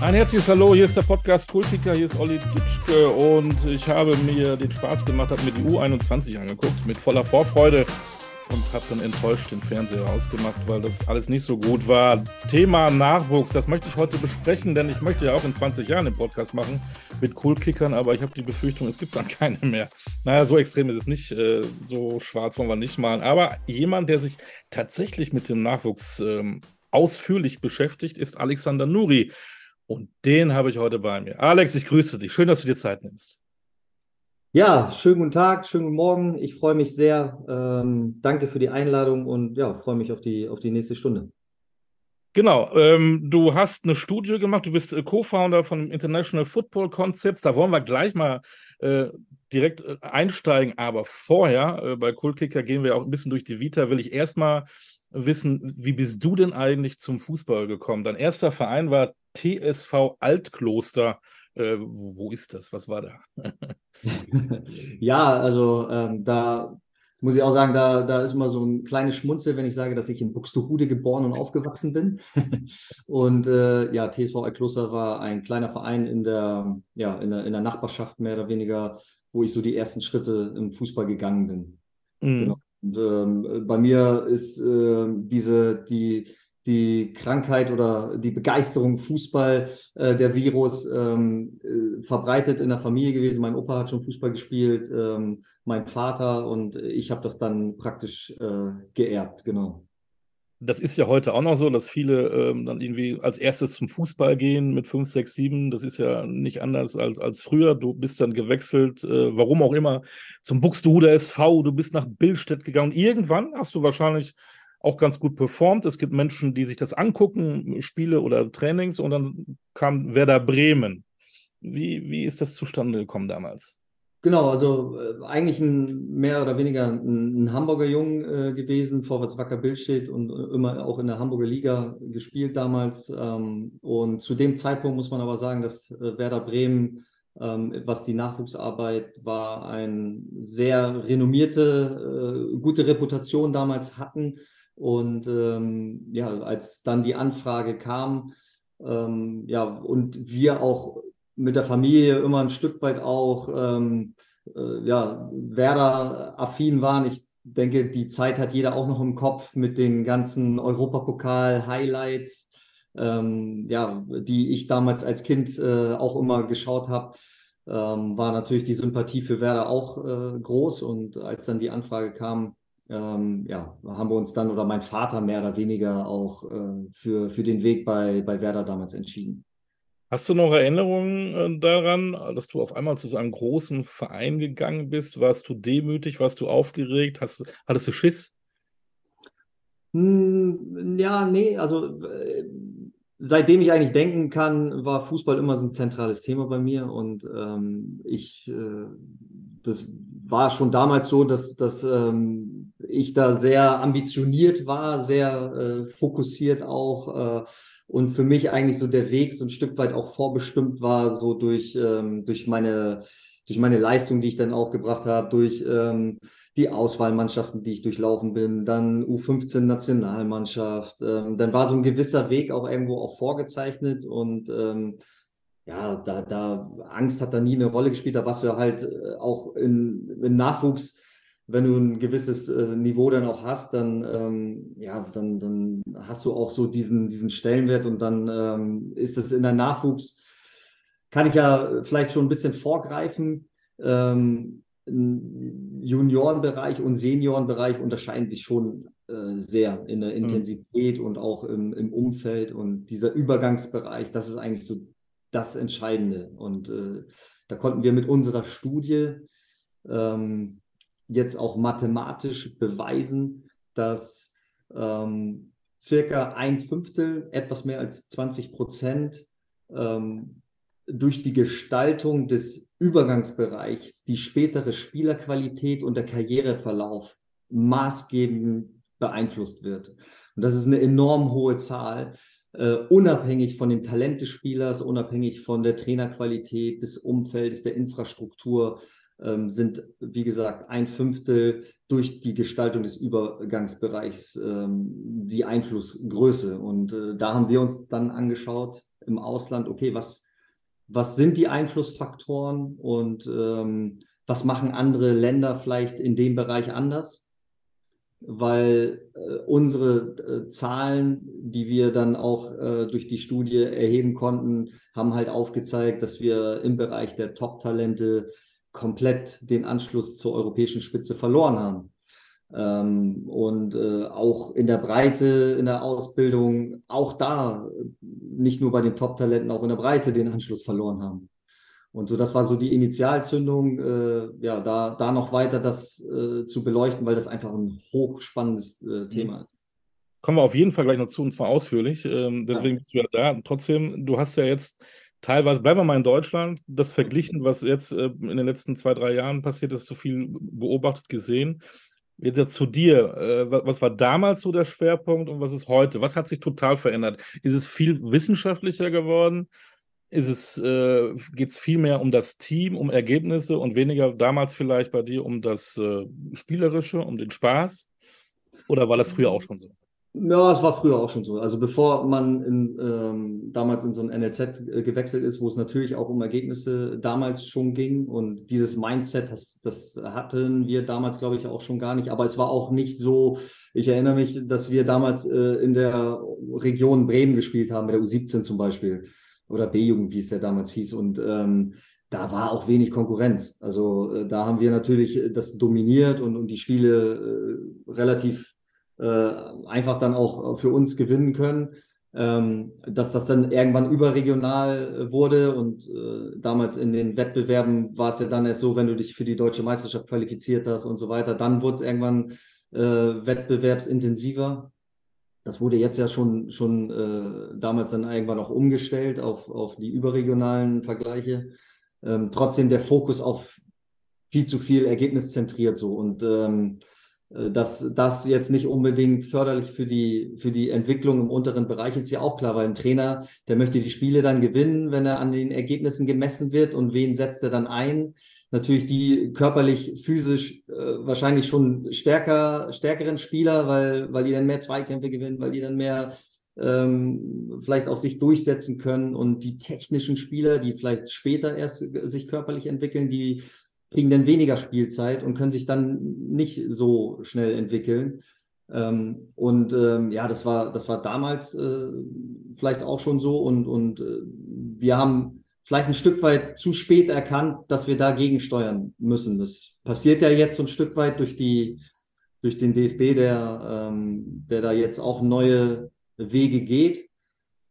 Ein herzliches Hallo, hier ist der Podcast Kultiker, hier ist Olli Ditschke und ich habe mir den Spaß gemacht, habe mir die U21 angeguckt mit voller Vorfreude und habe dann enttäuscht den Fernseher ausgemacht, weil das alles nicht so gut war. Thema Nachwuchs, das möchte ich heute besprechen, denn ich möchte ja auch in 20 Jahren den Podcast machen mit Coolkickern, aber ich habe die Befürchtung, es gibt dann keine mehr. Naja, so extrem ist es nicht, äh, so schwarz wollen wir nicht malen, aber jemand, der sich tatsächlich mit dem Nachwuchs ähm, ausführlich beschäftigt, ist Alexander Nuri. Und den habe ich heute bei mir. Alex, ich grüße dich. Schön, dass du dir Zeit nimmst. Ja, schönen guten Tag, schönen guten Morgen. Ich freue mich sehr. Ähm, danke für die Einladung und ja, freue mich auf die, auf die nächste Stunde. Genau, ähm, du hast eine Studie gemacht, du bist äh, Co-Founder von International Football Concepts. Da wollen wir gleich mal äh, direkt äh, einsteigen. Aber vorher, äh, bei Coolkicker gehen wir auch ein bisschen durch die Vita, will ich erstmal wissen, wie bist du denn eigentlich zum Fußball gekommen? Dein erster Verein war TSV Altkloster. Äh, wo ist das? Was war da? ja, also ähm, da muss ich auch sagen, da, da ist immer so ein kleines Schmunzel, wenn ich sage, dass ich in Buxtehude geboren und aufgewachsen bin. und äh, ja, TSV Altkloster war ein kleiner Verein in der, ja, in der, in der Nachbarschaft mehr oder weniger, wo ich so die ersten Schritte im Fußball gegangen bin. Mhm. Genau. Und, ähm, bei mir ist äh, diese, die, die Krankheit oder die Begeisterung Fußball, äh, der Virus ähm, äh, verbreitet in der Familie gewesen. Mein Opa hat schon Fußball gespielt, ähm, mein Vater und ich habe das dann praktisch äh, geerbt, genau. Das ist ja heute auch noch so, dass viele ähm, dann irgendwie als erstes zum Fußball gehen mit 5, 6, 7. Das ist ja nicht anders als, als früher. Du bist dann gewechselt, äh, warum auch immer, zum Buxtehude SV. Du bist nach Billstedt gegangen. Irgendwann hast du wahrscheinlich auch ganz gut performt. Es gibt Menschen, die sich das angucken, Spiele oder Trainings, und dann kam Werder Bremen. Wie, wie ist das zustande gekommen damals? Genau, also äh, eigentlich ein mehr oder weniger ein, ein Hamburger Jung äh, gewesen, Vorwärts Wacker Billstedt und äh, immer auch in der Hamburger Liga gespielt damals. Ähm, und zu dem Zeitpunkt muss man aber sagen, dass äh, Werder Bremen, ähm, was die Nachwuchsarbeit war, eine sehr renommierte, äh, gute Reputation damals hatten. Und ähm, ja, als dann die Anfrage kam, ähm, ja, und wir auch mit der Familie immer ein Stück weit auch ähm, äh, ja, Werder-affin waren. Ich denke, die Zeit hat jeder auch noch im Kopf mit den ganzen Europapokal-Highlights, ähm, ja, die ich damals als Kind äh, auch immer geschaut habe. Ähm, war natürlich die Sympathie für Werder auch äh, groß. Und als dann die Anfrage kam, ähm, ja, haben wir uns dann oder mein Vater mehr oder weniger auch äh, für, für den Weg bei, bei Werder damals entschieden. Hast du noch Erinnerungen äh, daran, dass du auf einmal zu so einem großen Verein gegangen bist? Warst du demütig? Warst du aufgeregt? Hast, hattest du Schiss? Hm, ja, nee, also äh, seitdem ich eigentlich denken kann, war Fußball immer so ein zentrales Thema bei mir und ähm, ich, äh, das war schon damals so, dass, dass ähm, ich da sehr ambitioniert war, sehr äh, fokussiert auch äh, und für mich eigentlich so der Weg so ein Stück weit auch vorbestimmt war, so durch, ähm, durch meine durch meine Leistung, die ich dann auch gebracht habe, durch ähm, die Auswahlmannschaften, die ich durchlaufen bin, dann U15 Nationalmannschaft. Ähm, dann war so ein gewisser Weg auch irgendwo auch vorgezeichnet und ähm, ja, da, da Angst hat da nie eine Rolle gespielt. Da warst du halt äh, auch in, in Nachwuchs, wenn du ein gewisses äh, Niveau dann auch hast, dann, ähm, ja, dann, dann hast du auch so diesen, diesen Stellenwert und dann ähm, ist es in der Nachwuchs, kann ich ja vielleicht schon ein bisschen vorgreifen. Ähm, Juniorenbereich und Seniorenbereich unterscheiden sich schon äh, sehr in der mhm. Intensität mhm. und auch im, im Umfeld. Und dieser Übergangsbereich, das ist eigentlich so das Entscheidende. Und äh, da konnten wir mit unserer Studie ähm, jetzt auch mathematisch beweisen, dass ähm, circa ein Fünftel, etwas mehr als 20 Prozent ähm, durch die Gestaltung des Übergangsbereichs die spätere Spielerqualität und der Karriereverlauf maßgebend beeinflusst wird. Und das ist eine enorm hohe Zahl äh, unabhängig von dem Talent des Spielers, unabhängig von der Trainerqualität, des Umfeldes, der Infrastruktur, sind, wie gesagt, ein Fünftel durch die Gestaltung des Übergangsbereichs ähm, die Einflussgröße. Und äh, da haben wir uns dann angeschaut, im Ausland, okay, was, was sind die Einflussfaktoren und ähm, was machen andere Länder vielleicht in dem Bereich anders? Weil äh, unsere äh, Zahlen, die wir dann auch durch die Studie erheben konnten, haben halt aufgezeigt, dass wir im Bereich der Top-Talente komplett den Anschluss zur europäischen Spitze verloren haben. Ähm, und äh, auch in der Breite, in der Ausbildung, auch da, nicht nur bei den Top-Talenten, auch in der Breite den Anschluss verloren haben. Und so, das war so die Initialzündung, äh, ja, da, da noch weiter das äh, zu beleuchten, weil das einfach ein hochspannendes äh, mhm. Thema ist. Kommen wir auf jeden Fall gleich noch zu, und zwar ausführlich. Ähm, deswegen ja. bist du ja da. Trotzdem, du hast ja jetzt teilweise, bleiben wir mal in Deutschland, das verglichen, was jetzt äh, in den letzten zwei, drei Jahren passiert ist, so viel beobachtet, gesehen. Jetzt zu dir, äh, was war damals so der Schwerpunkt und was ist heute? Was hat sich total verändert? Ist es viel wissenschaftlicher geworden? Ist es, äh, geht es viel mehr um das Team, um Ergebnisse und weniger damals vielleicht bei dir um das äh, Spielerische, um den Spaß? Oder war das früher auch schon so? Ja, es war früher auch schon so. Also bevor man in, ähm, damals in so ein NLZ äh, gewechselt ist, wo es natürlich auch um Ergebnisse damals schon ging und dieses Mindset, das, das hatten wir damals, glaube ich, auch schon gar nicht. Aber es war auch nicht so, ich erinnere mich, dass wir damals äh, in der Region Bremen gespielt haben, mit der U17 zum Beispiel oder B-Jugend, wie es ja damals hieß. Und ähm, da war auch wenig Konkurrenz. Also äh, da haben wir natürlich das dominiert und, und die Spiele äh, relativ einfach dann auch für uns gewinnen können. Ähm, dass das dann irgendwann überregional wurde und äh, damals in den Wettbewerben war es ja dann erst so, wenn du dich für die deutsche Meisterschaft qualifiziert hast und so weiter, dann wurde es irgendwann äh, wettbewerbsintensiver. Das wurde jetzt ja schon, schon äh, damals dann irgendwann auch umgestellt auf, auf die überregionalen Vergleiche. Ähm, trotzdem der Fokus auf viel zu viel ergebniszentriert so und ähm, äh, dass das jetzt nicht unbedingt förderlich für die, für die Entwicklung im unteren Bereich ist, ja auch klar, weil ein Trainer, der möchte die Spiele dann gewinnen, wenn er an den Ergebnissen gemessen wird und wen setzt er dann ein. Natürlich die körperlich, physisch äh, wahrscheinlich schon stärker, stärkeren Spieler, weil, weil die dann mehr Zweikämpfe gewinnen, weil die dann mehr ähm, vielleicht auch sich durchsetzen können und die technischen Spieler, die vielleicht später erst sich körperlich entwickeln, die kriegen dann weniger Spielzeit und können sich dann nicht so schnell entwickeln. Ähm, und ähm, ja, das war, das war damals äh, vielleicht auch schon so und, und äh, wir haben vielleicht ein Stück weit zu spät erkannt, dass wir dagegen steuern müssen. Das passiert ja jetzt so ein Stück weit durch die, durch den DFB, der, ähm, der da jetzt auch neue Wege geht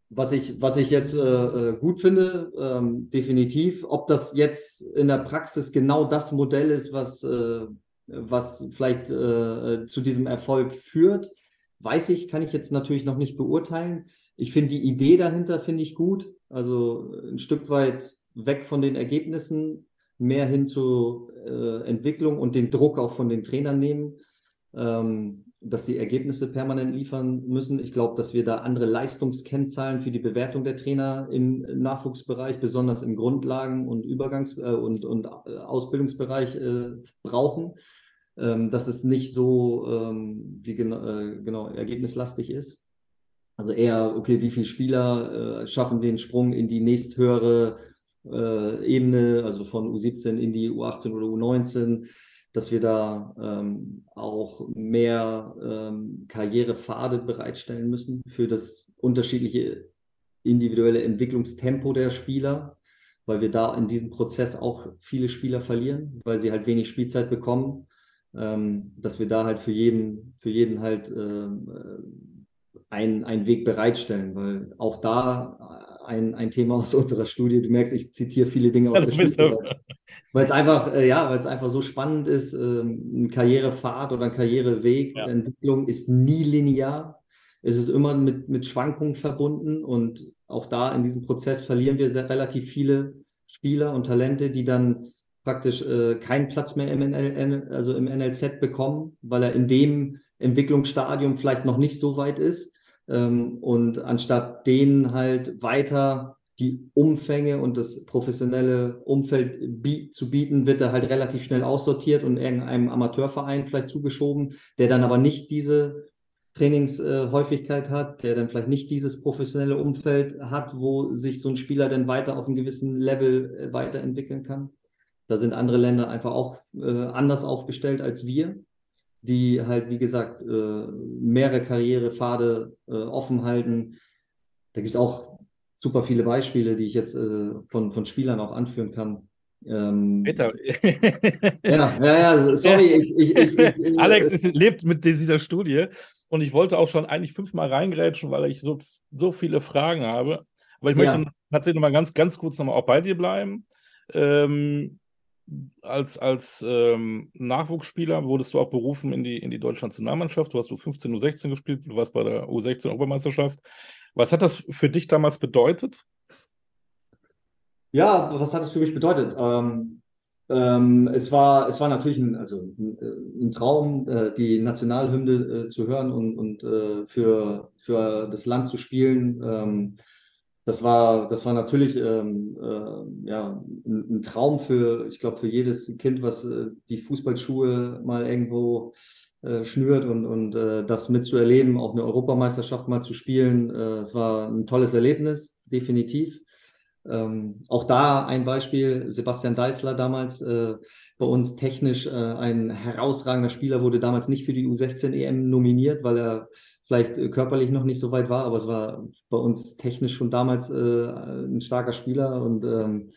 was ich, was ich jetzt äh, äh, gut finde, ähm, definitiv. Ob das jetzt in der Praxis genau das Modell ist, was, äh, was vielleicht äh, zu diesem Erfolg führt, weiß ich, kann ich jetzt natürlich noch nicht beurteilen. Ich finde die Idee dahinter, finde ich gut. Also ein Stück weit weg von den Ergebnissen, mehr hin zur äh, Entwicklung und den Druck auch von den Trainern nehmen. Ähm, dass sie Ergebnisse permanent liefern müssen. Ich glaube, dass wir da andere Leistungskennzahlen für die Bewertung der Trainer im Nachwuchsbereich, besonders im Grundlagen- und Übergangs- äh, und, und äh, Ausbildungsbereich äh, brauchen. Ähm, dass es nicht so ähm, wie genau, äh, genau ergebnislastig ist. Also eher, okay, wie viele Spieler äh, schaffen den Sprung in die nächsthöhere äh, Ebene, also von U17 in die U18 oder U19 dass wir da ähm, auch mehr ähm, Karrierepfade bereitstellen müssen für das unterschiedliche individuelle Entwicklungstempo der Spieler, weil wir da in diesem Prozess auch viele Spieler verlieren, weil sie halt wenig Spielzeit bekommen, ähm, dass wir da halt für jeden, für jeden halt ähm, äh, einen, einen Weg bereitstellen, weil auch da ein, ein Thema aus unserer Studie. Du merkst, ich zitiere viele Dinge aus der Studie, weil es einfach, äh, ja, weil es einfach so spannend ist. Ähm, ein Karrierepfad oder ein Karriereweg, ja. Entwicklung ist nie linear. Es ist immer mit, mit Schwankungen verbunden und auch da in diesem Prozess verlieren wir sehr, relativ viele Spieler und Talente, die dann praktisch äh, keinen Platz mehr im, NL, also im NLZ bekommen, weil er in dem Entwicklungsstadium vielleicht noch nicht so weit ist. Ähm, und anstatt denen halt weiter die Umfänge und das professionelle Umfeld zu bieten, wird er halt relativ schnell aussortiert und irgendeinem Amateurverein vielleicht zugeschoben, der dann aber nicht diese Trainingshäufigkeit hat, der dann vielleicht nicht dieses professionelle Umfeld hat, wo sich so ein Spieler dann weiter auf einem gewissen Level äh, weiterentwickeln kann. Da sind andere Länder einfach auch äh, anders aufgestellt als wir, die halt, wie gesagt, äh, mehrere Karrierepfade äh, offen halten. Da gibt es auch super viele Beispiele, die ich jetzt äh, von, von Spielern auch anführen kann. Ähm, ja, ja, ja, sorry. Ich, ich, ich, Alex ist, lebt mit dieser Studie und ich wollte auch schon eigentlich fünfmal reingrätschen, weil ich so, so viele Fragen habe. Aber ich möchte ja. tatsächlich noch mal ganz, ganz kurz noch mal auch bei dir bleiben. Ähm, als als ähm, Nachwuchsspieler wurdest du auch berufen in die, in die deutsche Nationalmannschaft. Du hast du 15 U16 gespielt, du warst bei der U16 Europameisterschaft. Was hat das für dich damals bedeutet? Ja, was hat es für mich bedeutet? Ähm, ähm, es, war, es war natürlich ein, also ein, äh, ein Traum, äh, die Nationalhymne äh, zu hören und, und äh, für, für das Land zu spielen. Das war, das war natürlich ähm, äh, ja, ein, ein, Traum für, ich glaube, für jedes Kind, was äh, die Fußballschuhe mal irgendwo schnürt und, und das mitzuerleben, auch eine Europameisterschaft mal zu spielen. es war ein tolles Erlebnis, definitiv. Ähm, auch da ein Beispiel, Sebastian Deißler damals äh, bei uns technisch äh, ein herausragender Spieler, wurde damals nicht für die U16 EM nominiert, weil er vielleicht äh, körperlich noch nicht so weit war, aber es war bei uns technisch schon damals äh, ein starker Spieler und ähm,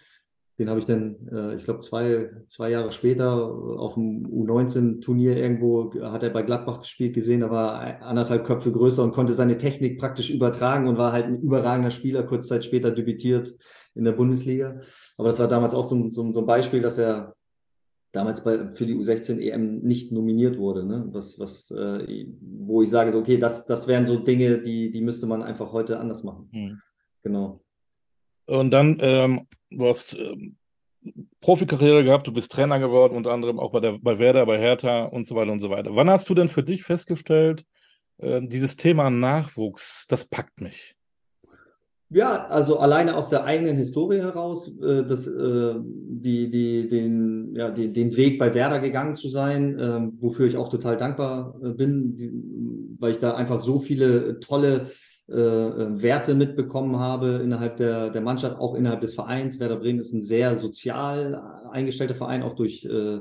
den habe ich dann, äh, ich glaube, zwei, zwei Jahre später auf dem U19-Turnier irgendwo, hat er bei Gladbach gespielt, gesehen, da war anderthalb Köpfe größer und konnte seine Technik praktisch übertragen und war halt ein überragender Spieler, kurz Zeit später debütiert in der Bundesliga. Aber das war damals auch so, so, so ein Beispiel, dass er damals bei, für die U16 EM nicht nominiert wurde. Ne? Was, was, äh, wo ich sage, so, okay, das, das wären so Dinge, die, die müsste man einfach heute anders machen. Mhm. Genau. Und dann, ähm, du hast ähm, Profikarriere gehabt, du bist Trainer geworden, unter anderem auch bei, der, bei Werder, bei Hertha und so weiter und so weiter. Wann hast du denn für dich festgestellt, äh, dieses Thema Nachwuchs, das packt mich? Ja, also alleine aus der eigenen Historie heraus, äh, das, äh, die, die, den, ja, die, den Weg bei Werder gegangen zu sein, äh, wofür ich auch total dankbar äh, bin, die, weil ich da einfach so viele tolle äh, äh, Werte mitbekommen habe innerhalb der, der Mannschaft, auch innerhalb des Vereins. Werder Bremen ist ein sehr sozial eingestellter Verein, auch durch äh,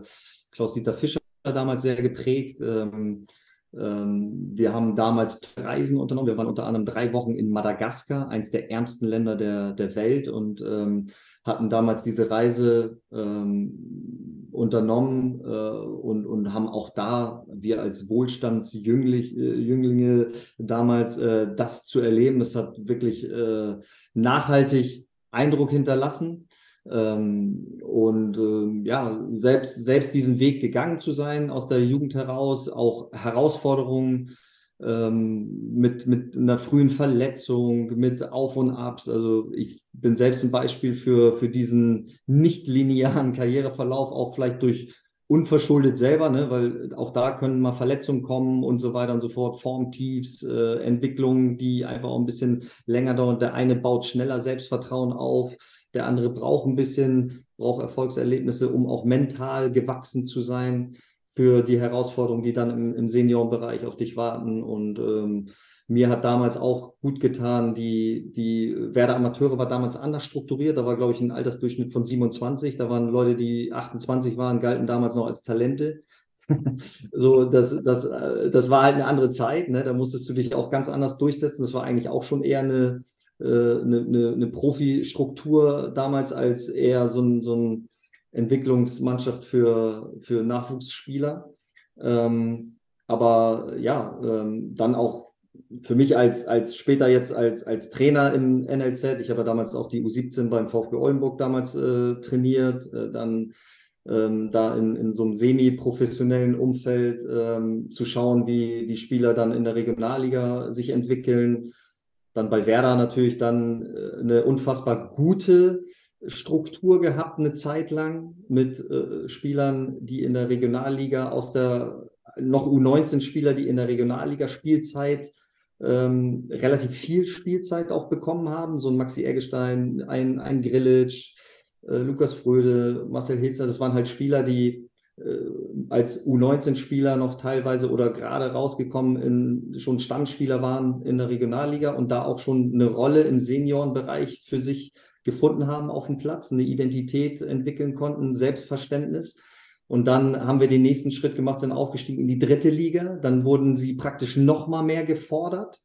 Klaus-Dieter Fischer damals sehr geprägt. Ähm, wir haben damals Reisen unternommen. Wir waren unter anderem drei Wochen in Madagaskar, eines der ärmsten Länder der, der Welt und ähm, hatten damals diese Reise ähm, unternommen äh, und, und haben auch da, wir als Wohlstandsjünglinge äh, damals, äh, das zu erleben. Das hat wirklich äh, nachhaltig Eindruck hinterlassen. Ähm, und ähm, ja, selbst, selbst diesen Weg gegangen zu sein aus der Jugend heraus, auch Herausforderungen ähm, mit, mit einer frühen Verletzung, mit Auf und Abs. Also ich bin selbst ein Beispiel für, für diesen nicht linearen Karriereverlauf, auch vielleicht durch unverschuldet selber, ne? weil auch da können mal Verletzungen kommen und so weiter und so fort, Formtiefs, äh, Entwicklungen, die einfach auch ein bisschen länger dauern. Der eine baut schneller Selbstvertrauen auf, der andere braucht ein bisschen, braucht Erfolgserlebnisse, um auch mental gewachsen zu sein für die Herausforderungen, die dann im, im Seniorenbereich auf dich warten. Und ähm, mir hat damals auch gut getan, die, die Werder Amateure war damals anders strukturiert. Da war, glaube ich, ein Altersdurchschnitt von 27. Da waren Leute, die 28 waren, galten damals noch als Talente. so, das, das, äh, das war halt eine andere Zeit. Ne? Da musstest du dich auch ganz anders durchsetzen. Das war eigentlich auch schon eher eine, eine, äh, eine, eine Profi-Struktur damals als eher so ein, so ein Entwicklungsmannschaft für, für Nachwuchsspieler. Ähm, aber ja, ähm, dann auch für mich als, als später jetzt als, als Trainer im NLZ, ich habe ja damals auch die U17 beim VfB Oldenburg damals äh, trainiert, äh, dann ähm, da in, in so einem semi-professionellen Umfeld ähm, zu schauen, wie die Spieler dann in der Regionalliga sich entwickeln, dann bei Werder natürlich dann äh, eine unfassbar gute Struktur gehabt, eine Zeit lang mit äh, Spielern, die in der Regionalliga aus der, noch U19-Spieler, die in der Regionalliga Spielzeit ähm, relativ viel Spielzeit auch bekommen haben. So ein Maxi Eggestein, ein, ein Grillitsch, äh, Lukas Fröde, Marcel Hitzer, das waren halt Spieler, die als U19-Spieler noch teilweise oder gerade rausgekommen, in, schon Stammspieler waren in der Regionalliga und da auch schon eine Rolle im Seniorenbereich für sich gefunden haben auf dem Platz, eine Identität entwickeln konnten, Selbstverständnis. Und dann haben wir den nächsten Schritt gemacht, sind aufgestiegen in die dritte Liga. Dann wurden sie praktisch noch mal mehr gefordert.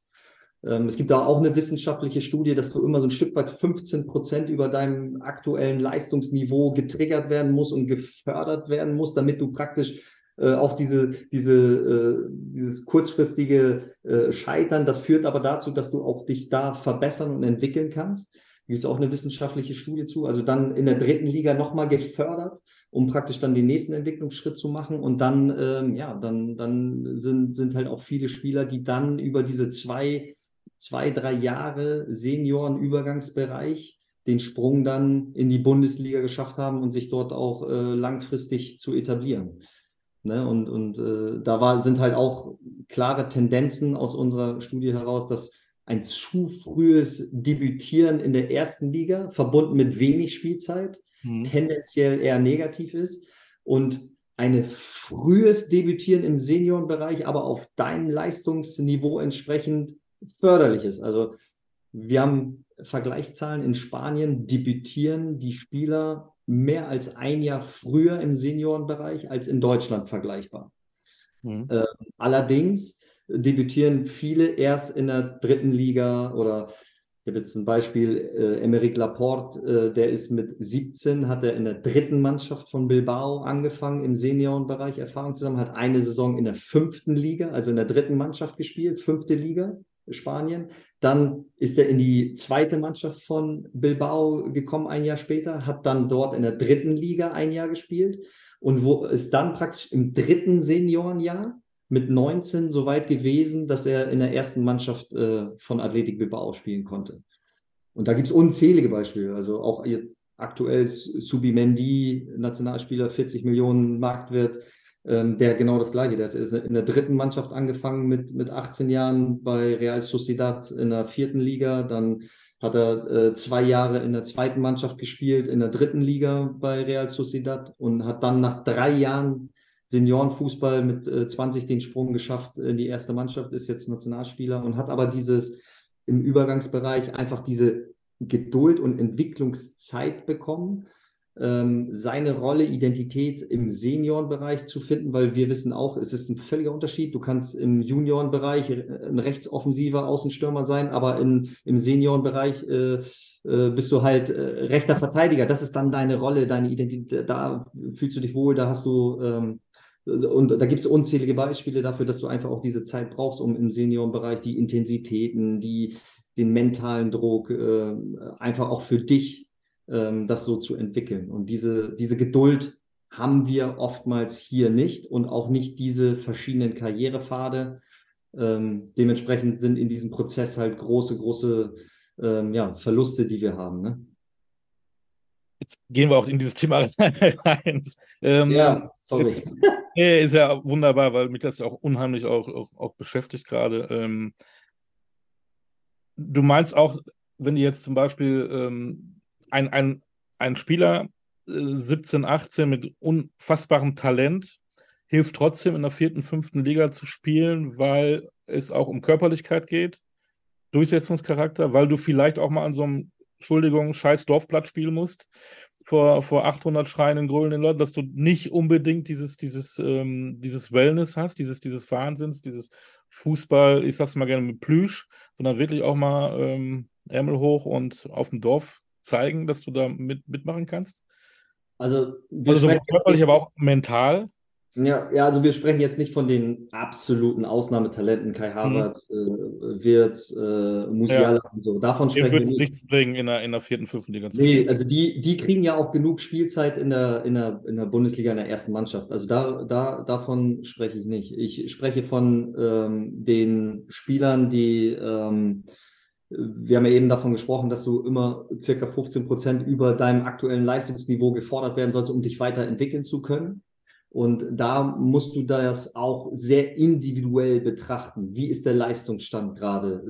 Ähm, es gibt da auch eine wissenschaftliche Studie, dass du immer so ein Stück weit 15 Prozent über deinem aktuellen Leistungsniveau getriggert werden muss und gefördert werden muss, damit du praktisch äh, auch diese, diese, äh, dieses kurzfristige äh, Scheitern, das führt aber dazu, dass du auch dich da verbessern und entwickeln kannst. Gibt es auch eine wissenschaftliche Studie zu. Also dann in der dritten Liga nochmal gefördert, um praktisch dann den nächsten Entwicklungsschritt zu machen. Und dann, ähm, ja, dann, dann sind, sind halt auch viele Spieler, die dann über diese zwei, zwei, drei Jahre Seniorenübergangsbereich den Sprung dann in die Bundesliga geschafft haben und sich dort auch äh, langfristig zu etablieren. Ne? Und, und äh, da war, sind halt auch klare Tendenzen aus unserer Studie heraus, dass ein zu frühes Debütieren in der ersten Liga, verbunden mit wenig Spielzeit, mhm. tendenziell eher negativ ist. Und ein frühes Debütieren im Seniorenbereich, aber auf deinem Leistungsniveau entsprechend förderlich ist. Also wir haben Vergleichszahlen in Spanien, debütieren die Spieler mehr als ein Jahr früher im Seniorenbereich als in Deutschland vergleichbar. Mhm. Äh, allerdings debütieren viele erst in der dritten Liga oder ich habe jetzt ein Beispiel, äh, Emeric Laporte, äh, der ist mit 17, hat er in der dritten Mannschaft von Bilbao angefangen, im Seniorenbereich Erfahrung zu sammeln, hat eine Saison in der fünften Liga, also in der dritten Mannschaft gespielt, fünfte Liga, Spanien. Dann ist er in die zweite Mannschaft von Bilbao gekommen, ein Jahr später, hat dann dort in der dritten Liga ein Jahr gespielt und wo ist dann praktisch im dritten Seniorenjahr mit 19 so weit gewesen, dass er in der ersten Mannschaft äh, von Athletic Bilbao spielen konnte. Und da gibt es unzählige Beispiele. Also auch jetzt aktuell Subimendi, Nationalspieler, 40 Millionen Marktwert, ähm, der genau das Gleiche. Der ist in der dritten Mannschaft angefangen mit, mit 18 Jahren bei Real Sociedad in der vierten Liga. Dann hat er äh, zwei Jahre in der zweiten Mannschaft gespielt, in der dritten Liga bei Real Sociedad und hat dann nach drei Jahren Seniorenfußball mit äh, 20 den Sprung geschafft in die erste Mannschaft, ist jetzt Nationalspieler und hat aber dieses im Übergangsbereich einfach diese Geduld und Entwicklungszeit bekommen, ähm, seine Rolle, Identität im Seniorenbereich zu finden, weil wir wissen auch, es ist ein völliger Unterschied. Du kannst im Juniorenbereich ein rechtsoffensiver Außenstürmer sein, aber in, im Seniorenbereich äh, äh, bist du halt äh, rechter Verteidiger. Das ist dann deine Rolle, deine Identität. Da fühlst du dich wohl, da hast du ähm, und da gibt es unzählige Beispiele dafür, dass du einfach auch diese Zeit brauchst, um im Seniorenbereich die Intensitäten, die, den mentalen Druck, äh, einfach auch für dich ähm, das so zu entwickeln. Und diese, diese Geduld haben wir oftmals hier nicht und auch nicht diese verschiedenen Karrierepfade. Ähm, dementsprechend sind in diesem Prozess halt große, große ähm, ja, Verluste, die wir haben. Ne? Jetzt gehen wir auch in dieses Thema rein. Ähm, ja, sorry. ist ja wunderbar, weil mich das ja auch unheimlich auch, auch, auch beschäftigt gerade. Ähm, du meinst auch, wenn du jetzt zum Beispiel ähm, ein, ein, ein Spieler äh, 17, 18 mit unfassbarem Talent hilft trotzdem in der vierten, fünften Liga zu spielen, weil es auch um Körperlichkeit geht, Durchsetzungscharakter, weil du vielleicht auch mal an so einem Entschuldigung, scheiß Dorfblatt spielen musst vor, vor 800 schreienden, grölenden Leuten, dass du nicht unbedingt dieses, dieses, ähm, dieses Wellness hast, dieses, dieses Wahnsinns, dieses Fußball, ich sag's mal gerne mit Plüsch, sondern wirklich auch mal ähm, Ärmel hoch und auf dem Dorf zeigen, dass du da mit, mitmachen kannst? Also, also so körperlich, aber auch mental. Ja, ja, also wir sprechen jetzt nicht von den absoluten Ausnahmetalenten, Kai. Havertz, mhm. äh, Wirtz, äh, Musiala ja. und so. Davon sprechen wir nicht. nichts bringen in der, in der vierten, fünften Liga. Nee, also die, die kriegen ja auch genug Spielzeit in der, in, der, in der Bundesliga in der ersten Mannschaft. Also da, da, davon spreche ich nicht. Ich spreche von ähm, den Spielern, die ähm, wir haben ja eben davon gesprochen, dass du immer circa 15 Prozent über deinem aktuellen Leistungsniveau gefordert werden sollst, um dich weiterentwickeln zu können. Und da musst du das auch sehr individuell betrachten. Wie ist der Leistungsstand gerade?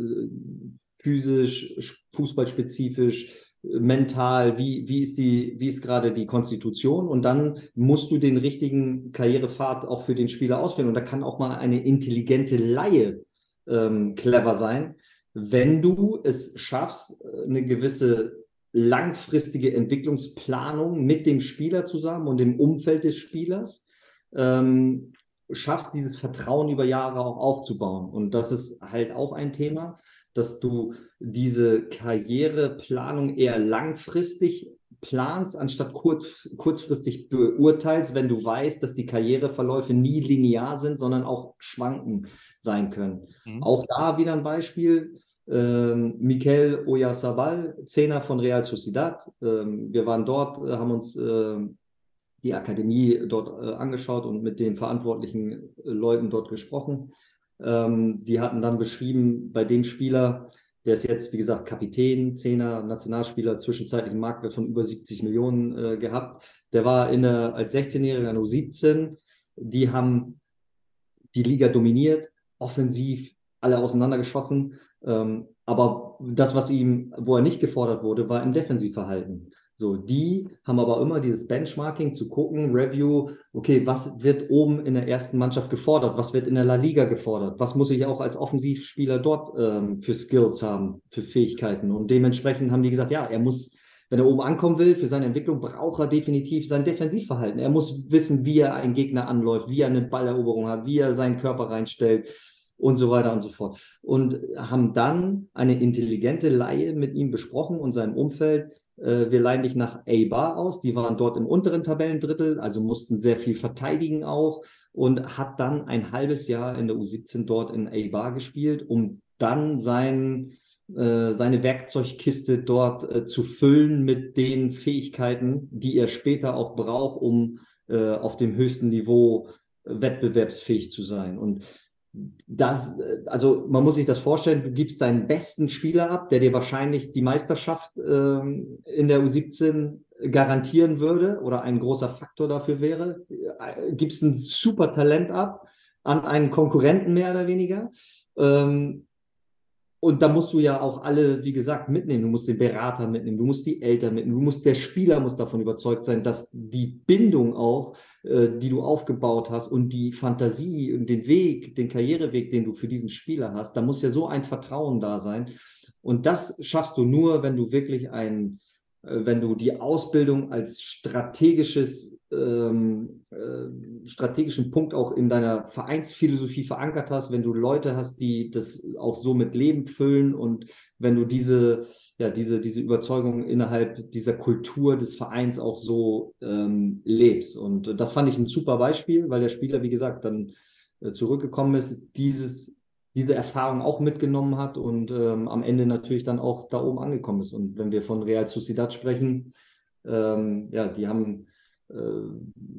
Physisch, fußballspezifisch, mental, wie, wie ist die, wie ist gerade die Konstitution und dann musst du den richtigen Karrierepfad auch für den Spieler auswählen und da kann auch mal eine intelligente Laie ähm, clever sein, wenn du es schaffst, eine gewisse langfristige Entwicklungsplanung mit dem Spieler zusammen und dem Umfeld des Spielers ähm, schaffst, dieses Vertrauen über Jahre auch aufzubauen. Und das ist halt auch ein Thema, dass du diese Karriereplanung eher langfristig planst, anstatt kurz, kurzfristig beurteilst, wenn du weißt, dass die Karriereverläufe nie linear sind, sondern auch schwanken sein können. Mhm. Auch da wieder ein Beispiel. Ähm, Mikel Oyarzabal, Zehner von Real Sociedad. Ähm, wir waren dort, äh, haben uns äh, die Akademie dort äh, angeschaut und mit den verantwortlichen äh, Leuten dort gesprochen. Ähm, die hatten dann beschrieben, bei dem Spieler, der ist jetzt, wie gesagt, Kapitän, Zehner, Nationalspieler, zwischenzeitlich einen Marktwert von über 70 Millionen äh, gehabt. Der war in der, als 16-Jähriger nur 17. Die haben die Liga dominiert, offensiv alle auseinandergeschossen. Ähm, aber das, was ihm, wo er nicht gefordert wurde, war im Defensivverhalten. So, die haben aber immer dieses Benchmarking zu gucken, Review, okay, was wird oben in der ersten Mannschaft gefordert, was wird in der La Liga gefordert, was muss ich auch als Offensivspieler dort ähm, für Skills haben, für Fähigkeiten. Und dementsprechend haben die gesagt, ja, er muss, wenn er oben ankommen will, für seine Entwicklung braucht er definitiv sein Defensivverhalten. Er muss wissen, wie er einen Gegner anläuft, wie er eine Balleroberung hat, wie er seinen Körper reinstellt und so weiter und so fort. Und haben dann eine intelligente Laie mit ihm besprochen und seinem Umfeld, äh, wir leihen dich nach A-Bar aus. Die waren dort im unteren Tabellendrittel, also mussten sehr viel verteidigen auch und hat dann ein halbes Jahr in der U17 dort in A-Bar gespielt, um dann sein, äh, seine Werkzeugkiste dort äh, zu füllen mit den Fähigkeiten, die er später auch braucht, um äh, auf dem höchsten Niveau äh, wettbewerbsfähig zu sein. Und das, also man muss sich das vorstellen, du gibst deinen besten Spieler ab, der dir wahrscheinlich die Meisterschaft ähm, in der U17 garantieren würde oder ein großer Faktor dafür wäre, äh, gibst ein super Talent ab an einen Konkurrenten mehr oder weniger. Ähm, und da musst du ja auch alle, wie gesagt, mitnehmen. Du musst den Berater mitnehmen, du musst die Eltern mitnehmen, du musst, der Spieler muss davon überzeugt sein, dass die Bindung auch, äh, die du aufgebaut hast und die Fantasie und den Weg, den Karriereweg, den du für diesen Spieler hast, da muss ja so ein Vertrauen da sein. Und das schaffst du nur, wenn du wirklich ein, äh, wenn du die Ausbildung als strategisches, ähm, äh, strategischen Punkt auch in deiner Vereinsphilosophie verankert hast, wenn du Leute hast, die das auch so mit Leben füllen und wenn du diese, ja, diese, diese Überzeugung innerhalb dieser Kultur des Vereins auch so ähm, lebst. Und das fand ich ein super Beispiel, weil der Spieler, wie gesagt, dann äh, zurückgekommen ist, dieses diese Erfahrung auch mitgenommen hat und ähm, am Ende natürlich dann auch da oben angekommen ist. Und wenn wir von Real Sociedad sprechen, ähm, ja, die haben äh,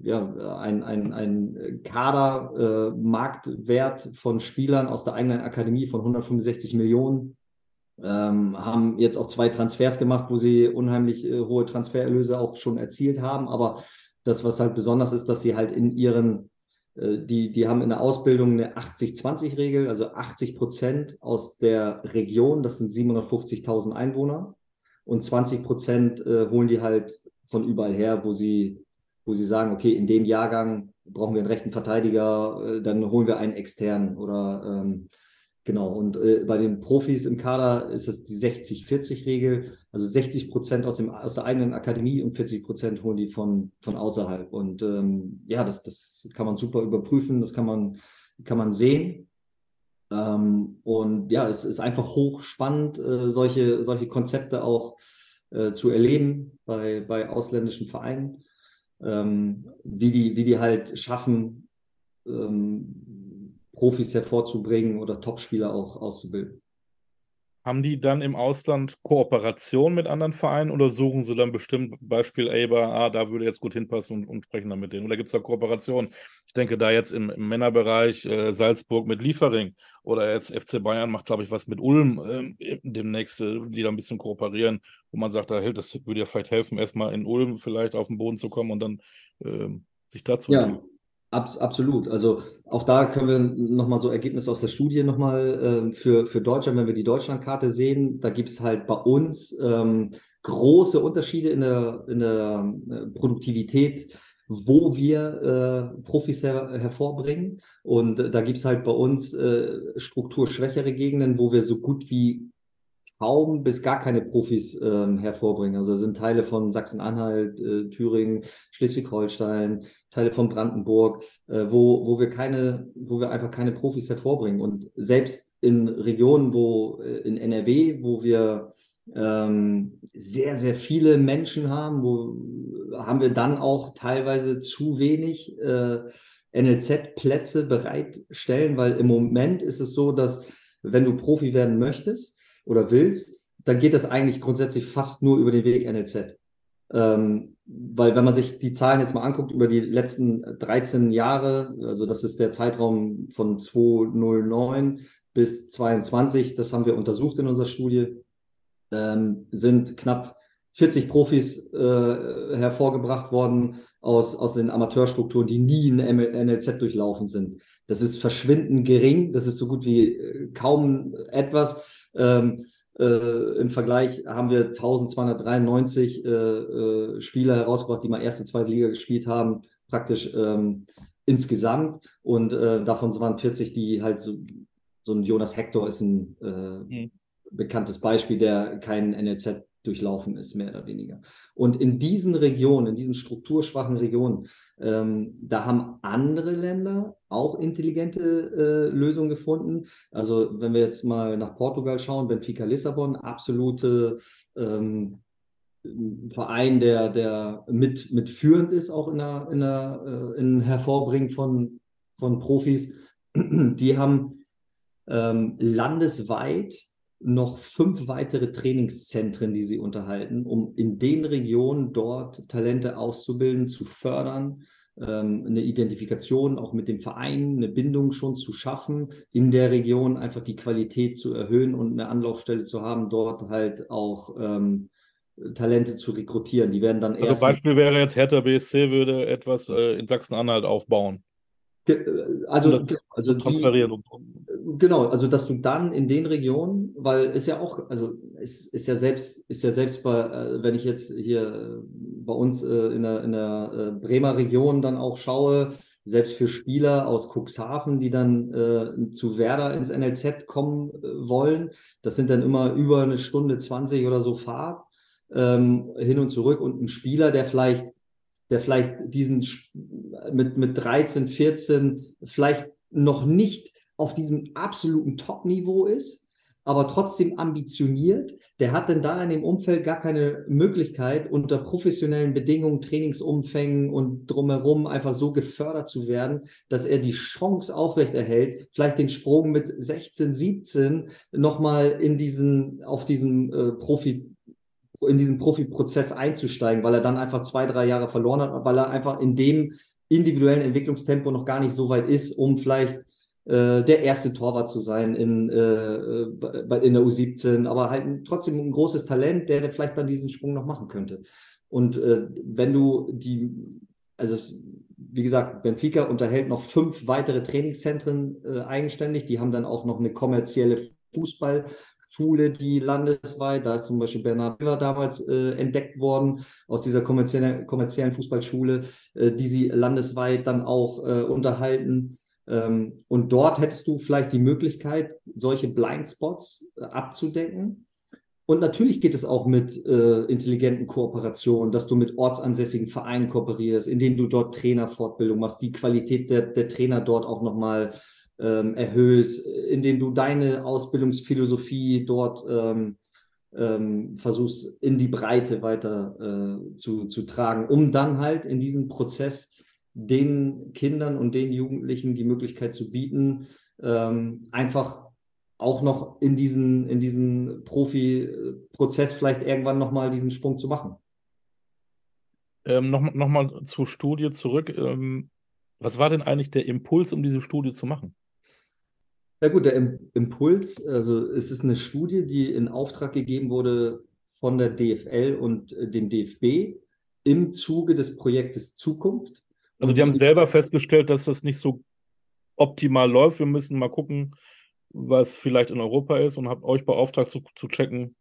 ja, ein, ein, ein Kader-Marktwert äh, von Spielern aus der eigenen Akademie von 165 Millionen. Ähm, haben jetzt auch zwei Transfers gemacht, wo sie unheimlich äh, hohe Transfererlöse auch schon erzielt haben. Aber das, was halt besonders ist, dass sie halt in ihren die, die haben in der Ausbildung eine 80-20-Regel, also 80 Prozent aus der Region, das sind 750.000 Einwohner, und 20 Prozent äh, holen die halt von überall her, wo sie, wo sie sagen, okay, in dem Jahrgang brauchen wir einen rechten Verteidiger, äh, dann holen wir einen externen oder ähm, Genau, und äh, bei den Profis im Kader ist es die 60-40-Regel. Also 60 Prozent aus, aus der eigenen Akademie und 40 Prozent holen die von, von außerhalb. Und ähm, ja, das, das kann man super überprüfen, das kann man, kann man sehen. Ähm, und ja, es ist einfach hochspannend, äh, solche, solche Konzepte auch äh, zu erleben bei, bei ausländischen Vereinen, ähm, wie, die, wie die halt schaffen, ähm, Profis hervorzubringen oder Topspieler auch auszubilden. Haben die dann im Ausland Kooperation mit anderen Vereinen oder suchen sie dann bestimmt Beispiel Eber, ah, da würde jetzt gut hinpassen und, und sprechen dann mit denen? Oder gibt es da Kooperation? Ich denke da jetzt im, im Männerbereich äh, Salzburg mit Liefering oder jetzt FC Bayern macht, glaube ich, was mit Ulm äh, demnächst, äh, die da ein bisschen kooperieren, wo man sagt, da, hey, das würde ja vielleicht helfen, erstmal in Ulm vielleicht auf den Boden zu kommen und dann ähm, sich dazu. Ja. Abs absolut. Also auch da können wir nochmal so Ergebnisse aus der Studie nochmal äh, für, für Deutschland, wenn wir die Deutschlandkarte sehen, da gibt es halt bei uns ähm, große Unterschiede in der, in der äh, Produktivität, wo wir äh, Profis her hervorbringen. Und äh, da gibt es halt bei uns äh, strukturschwächere Gegenden, wo wir so gut wie kaum bis gar keine Profis ähm, hervorbringen. Also sind Teile von Sachsen-Anhalt, äh, Thüringen, Schleswig-Holstein, Teile von Brandenburg, äh, wo, wo wir keine, wo wir einfach keine Profis hervorbringen. Und selbst in Regionen, wo äh, in NRW, wo wir ähm, sehr, sehr viele Menschen haben, wo haben wir dann auch teilweise zu wenig äh, NLZ-Plätze bereitstellen, weil im Moment ist es so, dass wenn du Profi werden möchtest oder willst, dann geht das eigentlich grundsätzlich fast nur über den Weg NLZ. Ähm, weil wenn man sich die Zahlen jetzt mal anguckt über die letzten 13 Jahre, also das ist der Zeitraum von 2009 bis 22, das haben wir untersucht in unserer Studie, ähm, sind knapp 40 Profis äh, hervorgebracht worden aus, aus den Amateurstrukturen, die nie in NLZ durchlaufen sind. Das ist verschwindend gering, das ist so gut wie äh, kaum etwas. Ähm, äh, Im Vergleich haben wir 1293 äh, äh, Spieler herausgebracht, die mal erste, zweite Liga gespielt haben, praktisch ähm, insgesamt. Und äh, davon waren 40, die halt so, so ein Jonas Hector ist ein mhm. bekanntes Beispiel, der kein NLZ durchlaufen ist, mehr oder weniger. Und in diesen Regionen, in diesen strukturschwachen Regionen, ähm, da haben andere Länder auch intelligente äh, Lösungen gefunden. Also wenn wir jetzt mal nach Portugal schauen, Benfica Lissabon, absolute ähm, Verein, der, der mit, mit ist, auch in der, in der äh, in Hervorbringen von, von Profis. Die haben ähm, landesweit noch fünf weitere Trainingszentren, die sie unterhalten, um in den Regionen dort Talente auszubilden, zu fördern, ähm, eine Identifikation auch mit dem Verein, eine Bindung schon zu schaffen, in der Region einfach die Qualität zu erhöhen und eine Anlaufstelle zu haben, dort halt auch ähm, Talente zu rekrutieren. Die werden dann erst. Also Beispiel wäre jetzt Hertha BSC würde etwas äh, in Sachsen-Anhalt aufbauen. Äh, also, also transferieren. Die, genau, also dass du dann in den Regionen, weil es ja auch, also es ist ja selbst, ist ja selbst bei, äh, wenn ich jetzt hier bei uns äh, in der, in der Bremer Region dann auch schaue, selbst für Spieler aus Cuxhaven, die dann äh, zu Werder ins NLZ kommen äh, wollen, das sind dann immer über eine Stunde 20 oder so Fahrt ähm, hin und zurück und ein Spieler, der vielleicht der vielleicht diesen mit, mit 13, 14 vielleicht noch nicht auf diesem absoluten Top-Niveau ist, aber trotzdem ambitioniert, der hat denn da in dem Umfeld gar keine Möglichkeit, unter professionellen Bedingungen, Trainingsumfängen und drumherum einfach so gefördert zu werden, dass er die Chance aufrechterhält, vielleicht den Sprung mit 16, 17 nochmal in diesen, auf diesem äh, Profi, in diesen Profiprozess einzusteigen, weil er dann einfach zwei, drei Jahre verloren hat, weil er einfach in dem individuellen Entwicklungstempo noch gar nicht so weit ist, um vielleicht äh, der erste Torwart zu sein in, äh, in der U17, aber halt trotzdem ein großes Talent, der, vielleicht dann diesen Sprung noch machen könnte. Und äh, wenn du die, also es, wie gesagt, Benfica unterhält noch fünf weitere Trainingszentren äh, eigenständig, die haben dann auch noch eine kommerzielle Fußball- Schule, die landesweit, da ist zum Beispiel Bernhard River damals äh, entdeckt worden, aus dieser kommerziellen, kommerziellen Fußballschule, äh, die sie landesweit dann auch äh, unterhalten. Ähm, und dort hättest du vielleicht die Möglichkeit, solche Blindspots äh, abzudecken. Und natürlich geht es auch mit äh, intelligenten Kooperationen, dass du mit ortsansässigen Vereinen kooperierst, indem du dort Trainerfortbildung machst, die Qualität der, der Trainer dort auch nochmal ähm, erhöhst, indem du deine Ausbildungsphilosophie dort ähm, ähm, versuchst in die Breite weiter äh, zu, zu tragen, um dann halt in diesem Prozess den Kindern und den Jugendlichen die Möglichkeit zu bieten, ähm, einfach auch noch in diesen, in diesen Profi-Prozess vielleicht irgendwann nochmal diesen Sprung zu machen. Ähm, Nochmal noch mal zur Studie zurück. Ähm, was war denn eigentlich der Impuls, um diese Studie zu machen? Ja gut, der Impuls, also es ist eine Studie, die in Auftrag gegeben wurde von der DFL und äh, dem DFB im Zuge des Projektes Zukunft. Also die haben selber festgestellt, dass das nicht so optimal läuft. Wir müssen mal gucken, was vielleicht in Europa ist und habt euch beauftragt zu, zu checken,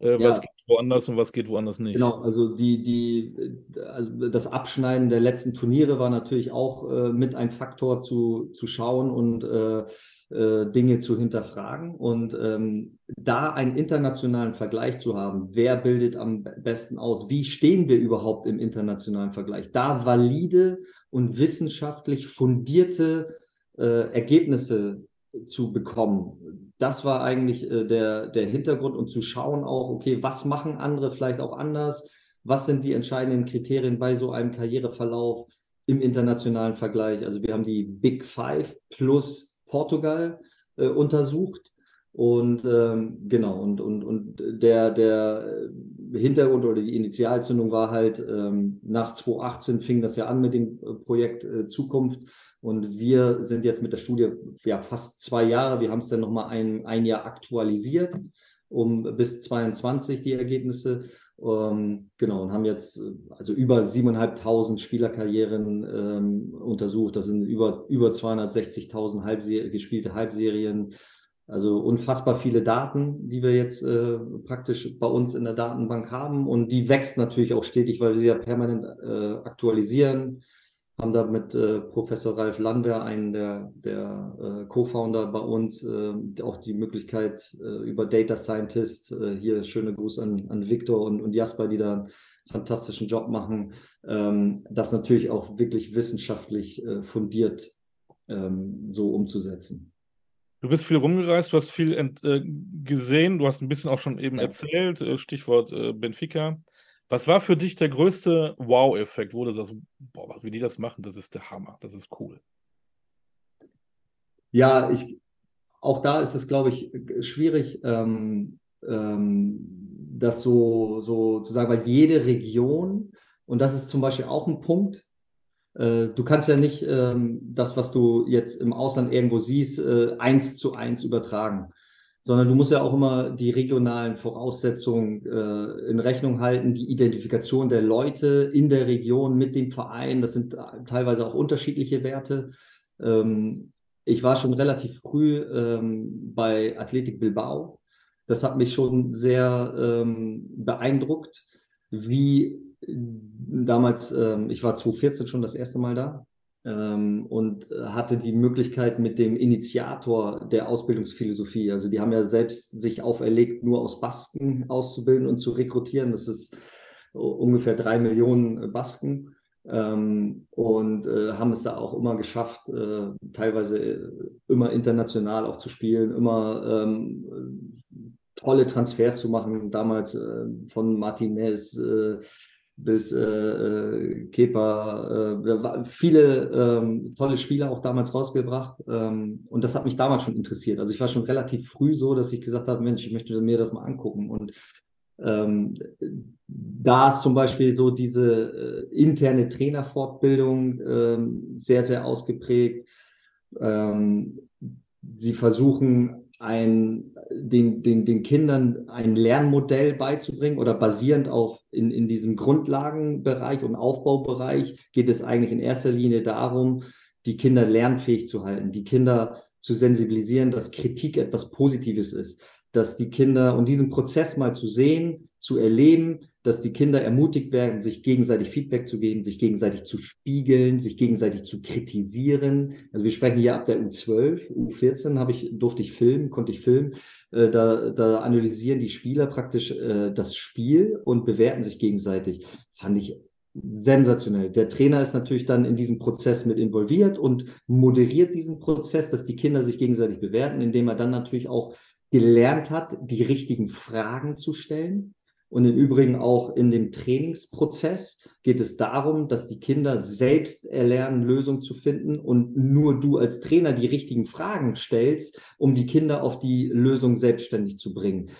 Äh, ja. Was geht woanders und was geht woanders nicht? Genau, also die, die, also das Abschneiden der letzten Turniere war natürlich auch äh, mit ein Faktor zu, zu schauen und äh, äh, Dinge zu hinterfragen. Und ähm, da einen internationalen Vergleich zu haben, wer bildet am besten aus, wie stehen wir überhaupt im internationalen Vergleich, da valide und wissenschaftlich fundierte äh, Ergebnisse zu bekommen. Das war eigentlich äh, der, der Hintergrund und zu schauen auch, okay, was machen andere vielleicht auch anders? Was sind die entscheidenden Kriterien bei so einem Karriereverlauf im internationalen Vergleich? Also wir haben die Big Five plus Portugal äh, untersucht. Und ähm, genau, und, und, und der, der Hintergrund oder die Initialzündung war halt, ähm, nach 2018 fing das ja an mit dem äh, Projekt äh, Zukunft. Und wir sind jetzt mit der Studie ja fast zwei Jahre. Wir haben es dann nochmal ein, ein Jahr aktualisiert, um bis 22 die Ergebnisse. Ähm, genau, und haben jetzt also über 7.500 Spielerkarrieren ähm, untersucht. Das sind über, über 260.000 Halbser gespielte Halbserien. Also unfassbar viele Daten, die wir jetzt äh, praktisch bei uns in der Datenbank haben. Und die wächst natürlich auch stetig, weil wir sie ja permanent äh, aktualisieren haben da mit äh, Professor Ralf Landwehr, einen der, der äh, Co-Founder bei uns, äh, auch die Möglichkeit äh, über Data Scientist, äh, hier schöne Gruß an, an Viktor und, und Jasper, die da einen fantastischen Job machen, ähm, das natürlich auch wirklich wissenschaftlich äh, fundiert ähm, so umzusetzen. Du bist viel rumgereist, du hast viel gesehen, du hast ein bisschen auch schon eben ja. erzählt, Stichwort Benfica. Was war für dich der größte Wow-Effekt, wo du sagst, boah, wie die das machen, das ist der Hammer, das ist cool? Ja, ich, auch da ist es, glaube ich, schwierig, ähm, ähm, das so, so zu sagen, weil jede Region, und das ist zum Beispiel auch ein Punkt, äh, du kannst ja nicht ähm, das, was du jetzt im Ausland irgendwo siehst, äh, eins zu eins übertragen sondern du musst ja auch immer die regionalen Voraussetzungen äh, in Rechnung halten, die Identifikation der Leute in der Region mit dem Verein. Das sind teilweise auch unterschiedliche Werte. Ähm, ich war schon relativ früh ähm, bei Athletic Bilbao. Das hat mich schon sehr ähm, beeindruckt, wie damals, ähm, ich war 2014 schon das erste Mal da, ähm, und äh, hatte die Möglichkeit mit dem Initiator der Ausbildungsphilosophie, also die haben ja selbst sich auferlegt, nur aus Basken auszubilden und zu rekrutieren. Das ist ungefähr drei Millionen Basken. Ähm, und äh, haben es da auch immer geschafft, äh, teilweise äh, immer international auch zu spielen, immer ähm, tolle Transfers zu machen. Damals äh, von Martinez, äh, bis äh, äh Kepa, äh, viele ähm, tolle Spieler auch damals rausgebracht. Ähm, und das hat mich damals schon interessiert. Also ich war schon relativ früh so, dass ich gesagt habe, Mensch, ich möchte mir das mal angucken. Und ähm, da ist zum Beispiel so diese äh, interne Trainerfortbildung ähm, sehr, sehr ausgeprägt. Ähm, sie versuchen ein, den, den, den Kindern ein Lernmodell beizubringen oder basierend auf in, in diesem Grundlagenbereich und Aufbaubereich geht es eigentlich in erster Linie darum, die Kinder lernfähig zu halten, die Kinder zu sensibilisieren, dass Kritik etwas Positives ist, dass die Kinder und diesen Prozess mal zu sehen, zu erleben, dass die Kinder ermutigt werden, sich gegenseitig Feedback zu geben, sich gegenseitig zu spiegeln, sich gegenseitig zu kritisieren. Also wir sprechen hier ab der U12, U14 habe ich, durfte ich filmen, konnte ich filmen. Äh, da, da analysieren die Spieler praktisch äh, das Spiel und bewerten sich gegenseitig. Fand ich sensationell. Der Trainer ist natürlich dann in diesem Prozess mit involviert und moderiert diesen Prozess, dass die Kinder sich gegenseitig bewerten, indem er dann natürlich auch gelernt hat, die richtigen Fragen zu stellen und im Übrigen auch in dem Trainingsprozess geht es darum, dass die Kinder selbst erlernen, Lösungen zu finden und nur du als Trainer die richtigen Fragen stellst, um die Kinder auf die Lösung selbstständig zu bringen.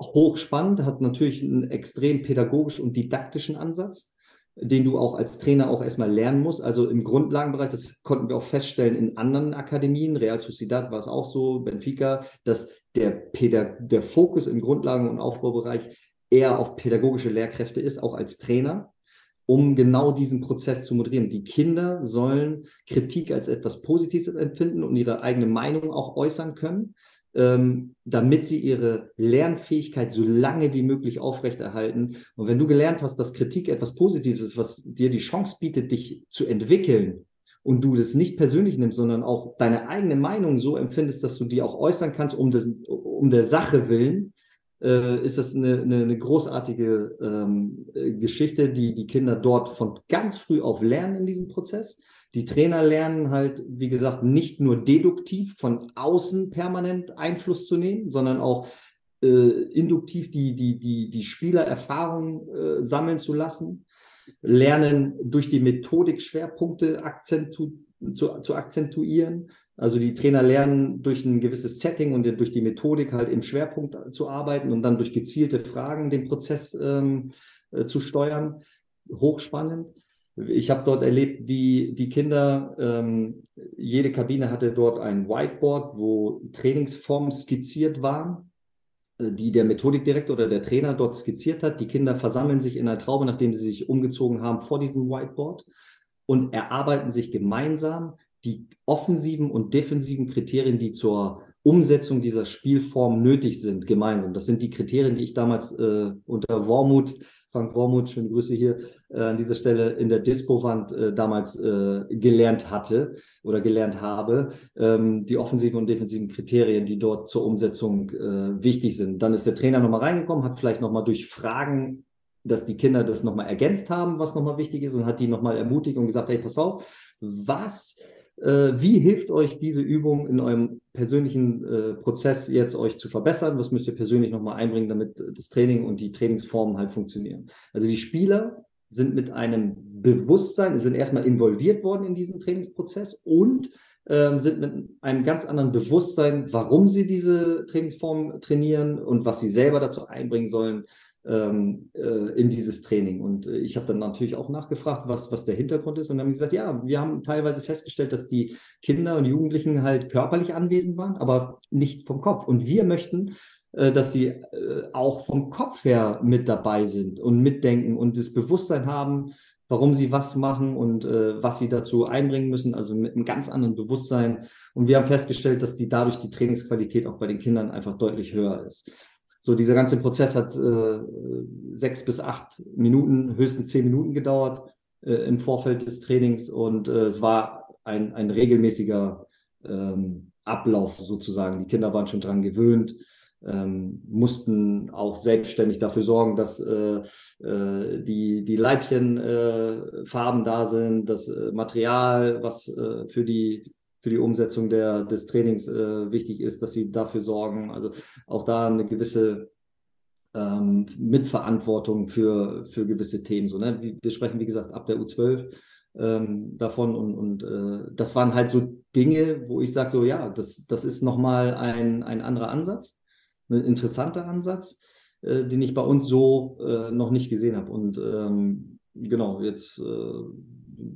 Hochspannend, hat natürlich einen extrem pädagogisch und didaktischen Ansatz, den du auch als Trainer auch erstmal lernen musst. Also im Grundlagenbereich, das konnten wir auch feststellen in anderen Akademien, Real Sociedad war es auch so, Benfica, dass der, Pädag der Fokus im Grundlagen- und Aufbaubereich eher auf pädagogische Lehrkräfte ist, auch als Trainer, um genau diesen Prozess zu moderieren. Die Kinder sollen Kritik als etwas Positives empfinden und ihre eigene Meinung auch äußern können. ähm, damit sie ihre Lernfähigkeit so lange wie möglich aufrechterhalten. Und wenn du gelernt hast, dass Kritik etwas Positives ist, was dir die Chance bietet, dich zu entwickeln, und du das nicht persönlich nimmst, sondern auch deine eigene Meinung so empfindest, dass du die auch äußern kannst, um, das, um der Sache willen, äh, ist das eine, eine, eine großartige ähm, Geschichte, die die Kinder dort von ganz früh auf lernen in diesem Prozess. Die Trainer lernen halt, wie gesagt, nicht nur deduktiv von außen permanent Einfluss zu nehmen, sondern auch äh, induktiv die, die, die, die Spielererfahrung äh, sammeln zu lassen, lernen durch die Methodik Schwerpunkte akzentu zu, zu akzentuieren, also die Trainer lernen durch ein gewisses Setting und durch die Methodik halt im Schwerpunkt zu arbeiten und dann durch gezielte Fragen den Prozess ähm, äh, zu steuern. Hochspannend. Ich habe dort erlebt, wie die Kinder, ähm, jede Kabine hatte dort ein Whiteboard, wo Trainingsformen skizziert waren, äh, die der Methodikdirektor oder der Trainer dort skizziert hat. Die Kinder versammeln sich in einer Traube, nachdem sie sich umgezogen haben vor diesem Whiteboard und erarbeiten sich gemeinsam die offensiven und defensiven Kriterien, die zur Umsetzung dieser Spielform nötig sind, gemeinsam. Das sind die Kriterien, die ich damals äh, unter Wormut, Frank Wormut, schöne Grüße hier äh, an dieser Stelle in der Dispo-Wand äh, damals äh, gelernt hatte oder gelernt habe. Ähm, die offensiven und defensiven Kriterien, die dort zur Umsetzung äh, wichtig sind. Dann ist der Trainer nochmal reingekommen, hat vielleicht nochmal durch Fragen dass die Kinder das nochmal ergänzt haben, was nochmal wichtig ist und hat die nochmal ermutigt und gesagt, hey, pass auf, was wie hilft euch diese Übung in eurem persönlichen äh, Prozess jetzt euch zu verbessern? Was müsst ihr persönlich nochmal einbringen, damit das Training und die Trainingsformen halt funktionieren? Also die Spieler sind mit einem Bewusstsein, sind erstmal involviert worden in diesen Trainingsprozess und ähm, sind mit einem ganz anderen Bewusstsein, warum sie diese Trainingsform trainieren und was sie selber dazu einbringen sollen, ähm, äh, in dieses Training. Und äh, ich habe dann natürlich auch nachgefragt, was, was der Hintergrund ist. Und dann haben gesagt, ja, wir haben teilweise festgestellt, dass die Kinder und Jugendlichen halt körperlich anwesend waren, aber nicht vom Kopf. Und wir möchten, äh, dass sie äh, auch vom Kopf her mit dabei sind und mitdenken und das Bewusstsein haben, warum sie was machen und äh, was sie dazu einbringen müssen, also mit einem ganz anderen Bewusstsein. Und wir haben festgestellt, dass die dadurch die Trainingsqualität auch bei den Kindern einfach deutlich höher ist. So, dieser ganze Prozess hat äh, sechs bis acht Minuten, höchstens zehn Minuten gedauert äh, im Vorfeld des Trainings und äh, es war ein, ein regelmäßiger ähm, Ablauf sozusagen. Die Kinder waren schon dran gewöhnt, ähm, mussten auch selbstständig dafür sorgen, dass äh, äh, die, die Leibchenfarben äh, da sind, das Material, was für die für die Umsetzung der, des Trainings äh, wichtig ist, dass sie dafür sorgen. Also auch da eine gewisse ähm, Mitverantwortung für, für gewisse Themen. So, ne? Wir sprechen, wie gesagt, ab der U12 ähm, davon und, und äh, das waren halt so Dinge, wo ich sage, so ja, das, das ist nochmal ein, ein anderer Ansatz, ein interessanter Ansatz, äh, den ich bei uns so äh, noch nicht gesehen habe. Und ähm, genau, jetzt äh,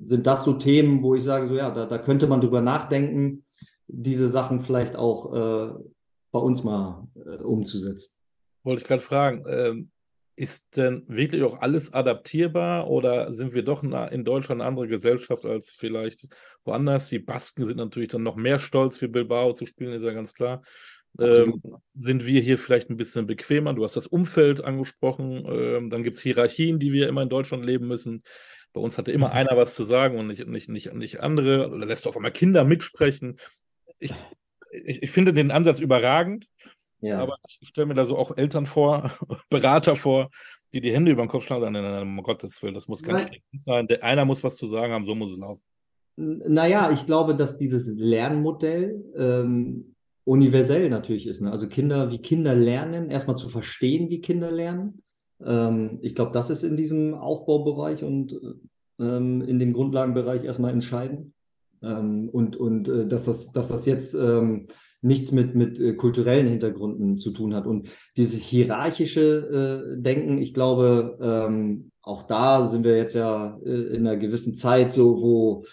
sind das so Themen, wo ich sage, so ja, da, da könnte man drüber nachdenken, diese Sachen vielleicht auch äh, bei uns mal äh, umzusetzen. Wollte ich gerade fragen, ähm, ist denn wirklich auch alles adaptierbar oder sind wir doch in Deutschland eine andere Gesellschaft als vielleicht woanders? Die Basken sind natürlich dann noch mehr stolz für Bilbao zu spielen, ist ja ganz klar. Ähm, sind wir hier vielleicht ein bisschen bequemer? Du hast das Umfeld angesprochen. Ähm, dann gibt es Hierarchien, die wir immer in Deutschland leben müssen. Bei uns hatte immer einer was zu sagen und nicht, nicht, nicht, nicht andere. Oder lässt auf einmal Kinder mitsprechen. Ich, ich, ich finde den Ansatz überragend. Ja. Aber ich stelle mir da so auch Eltern vor, Berater vor, die die Hände über den Kopf schlagen. Nein, nein, um Gottes Willen, das muss ganz strikt sein. Der, einer muss was zu sagen haben, so muss es laufen. Naja, ich glaube, dass dieses Lernmodell ähm, universell natürlich ist. Ne? Also Kinder, wie Kinder lernen, erstmal zu verstehen, wie Kinder lernen. Ähm, ich glaube, das ist in diesem Aufbaubereich und ähm, in dem Grundlagenbereich erstmal entscheidend. Ähm, und und äh, dass, das, dass das jetzt ähm, nichts mit, mit äh, kulturellen Hintergründen zu tun hat. Und dieses hierarchische äh, Denken, ich glaube, ähm, auch da sind wir jetzt ja äh, in einer gewissen Zeit so, wo,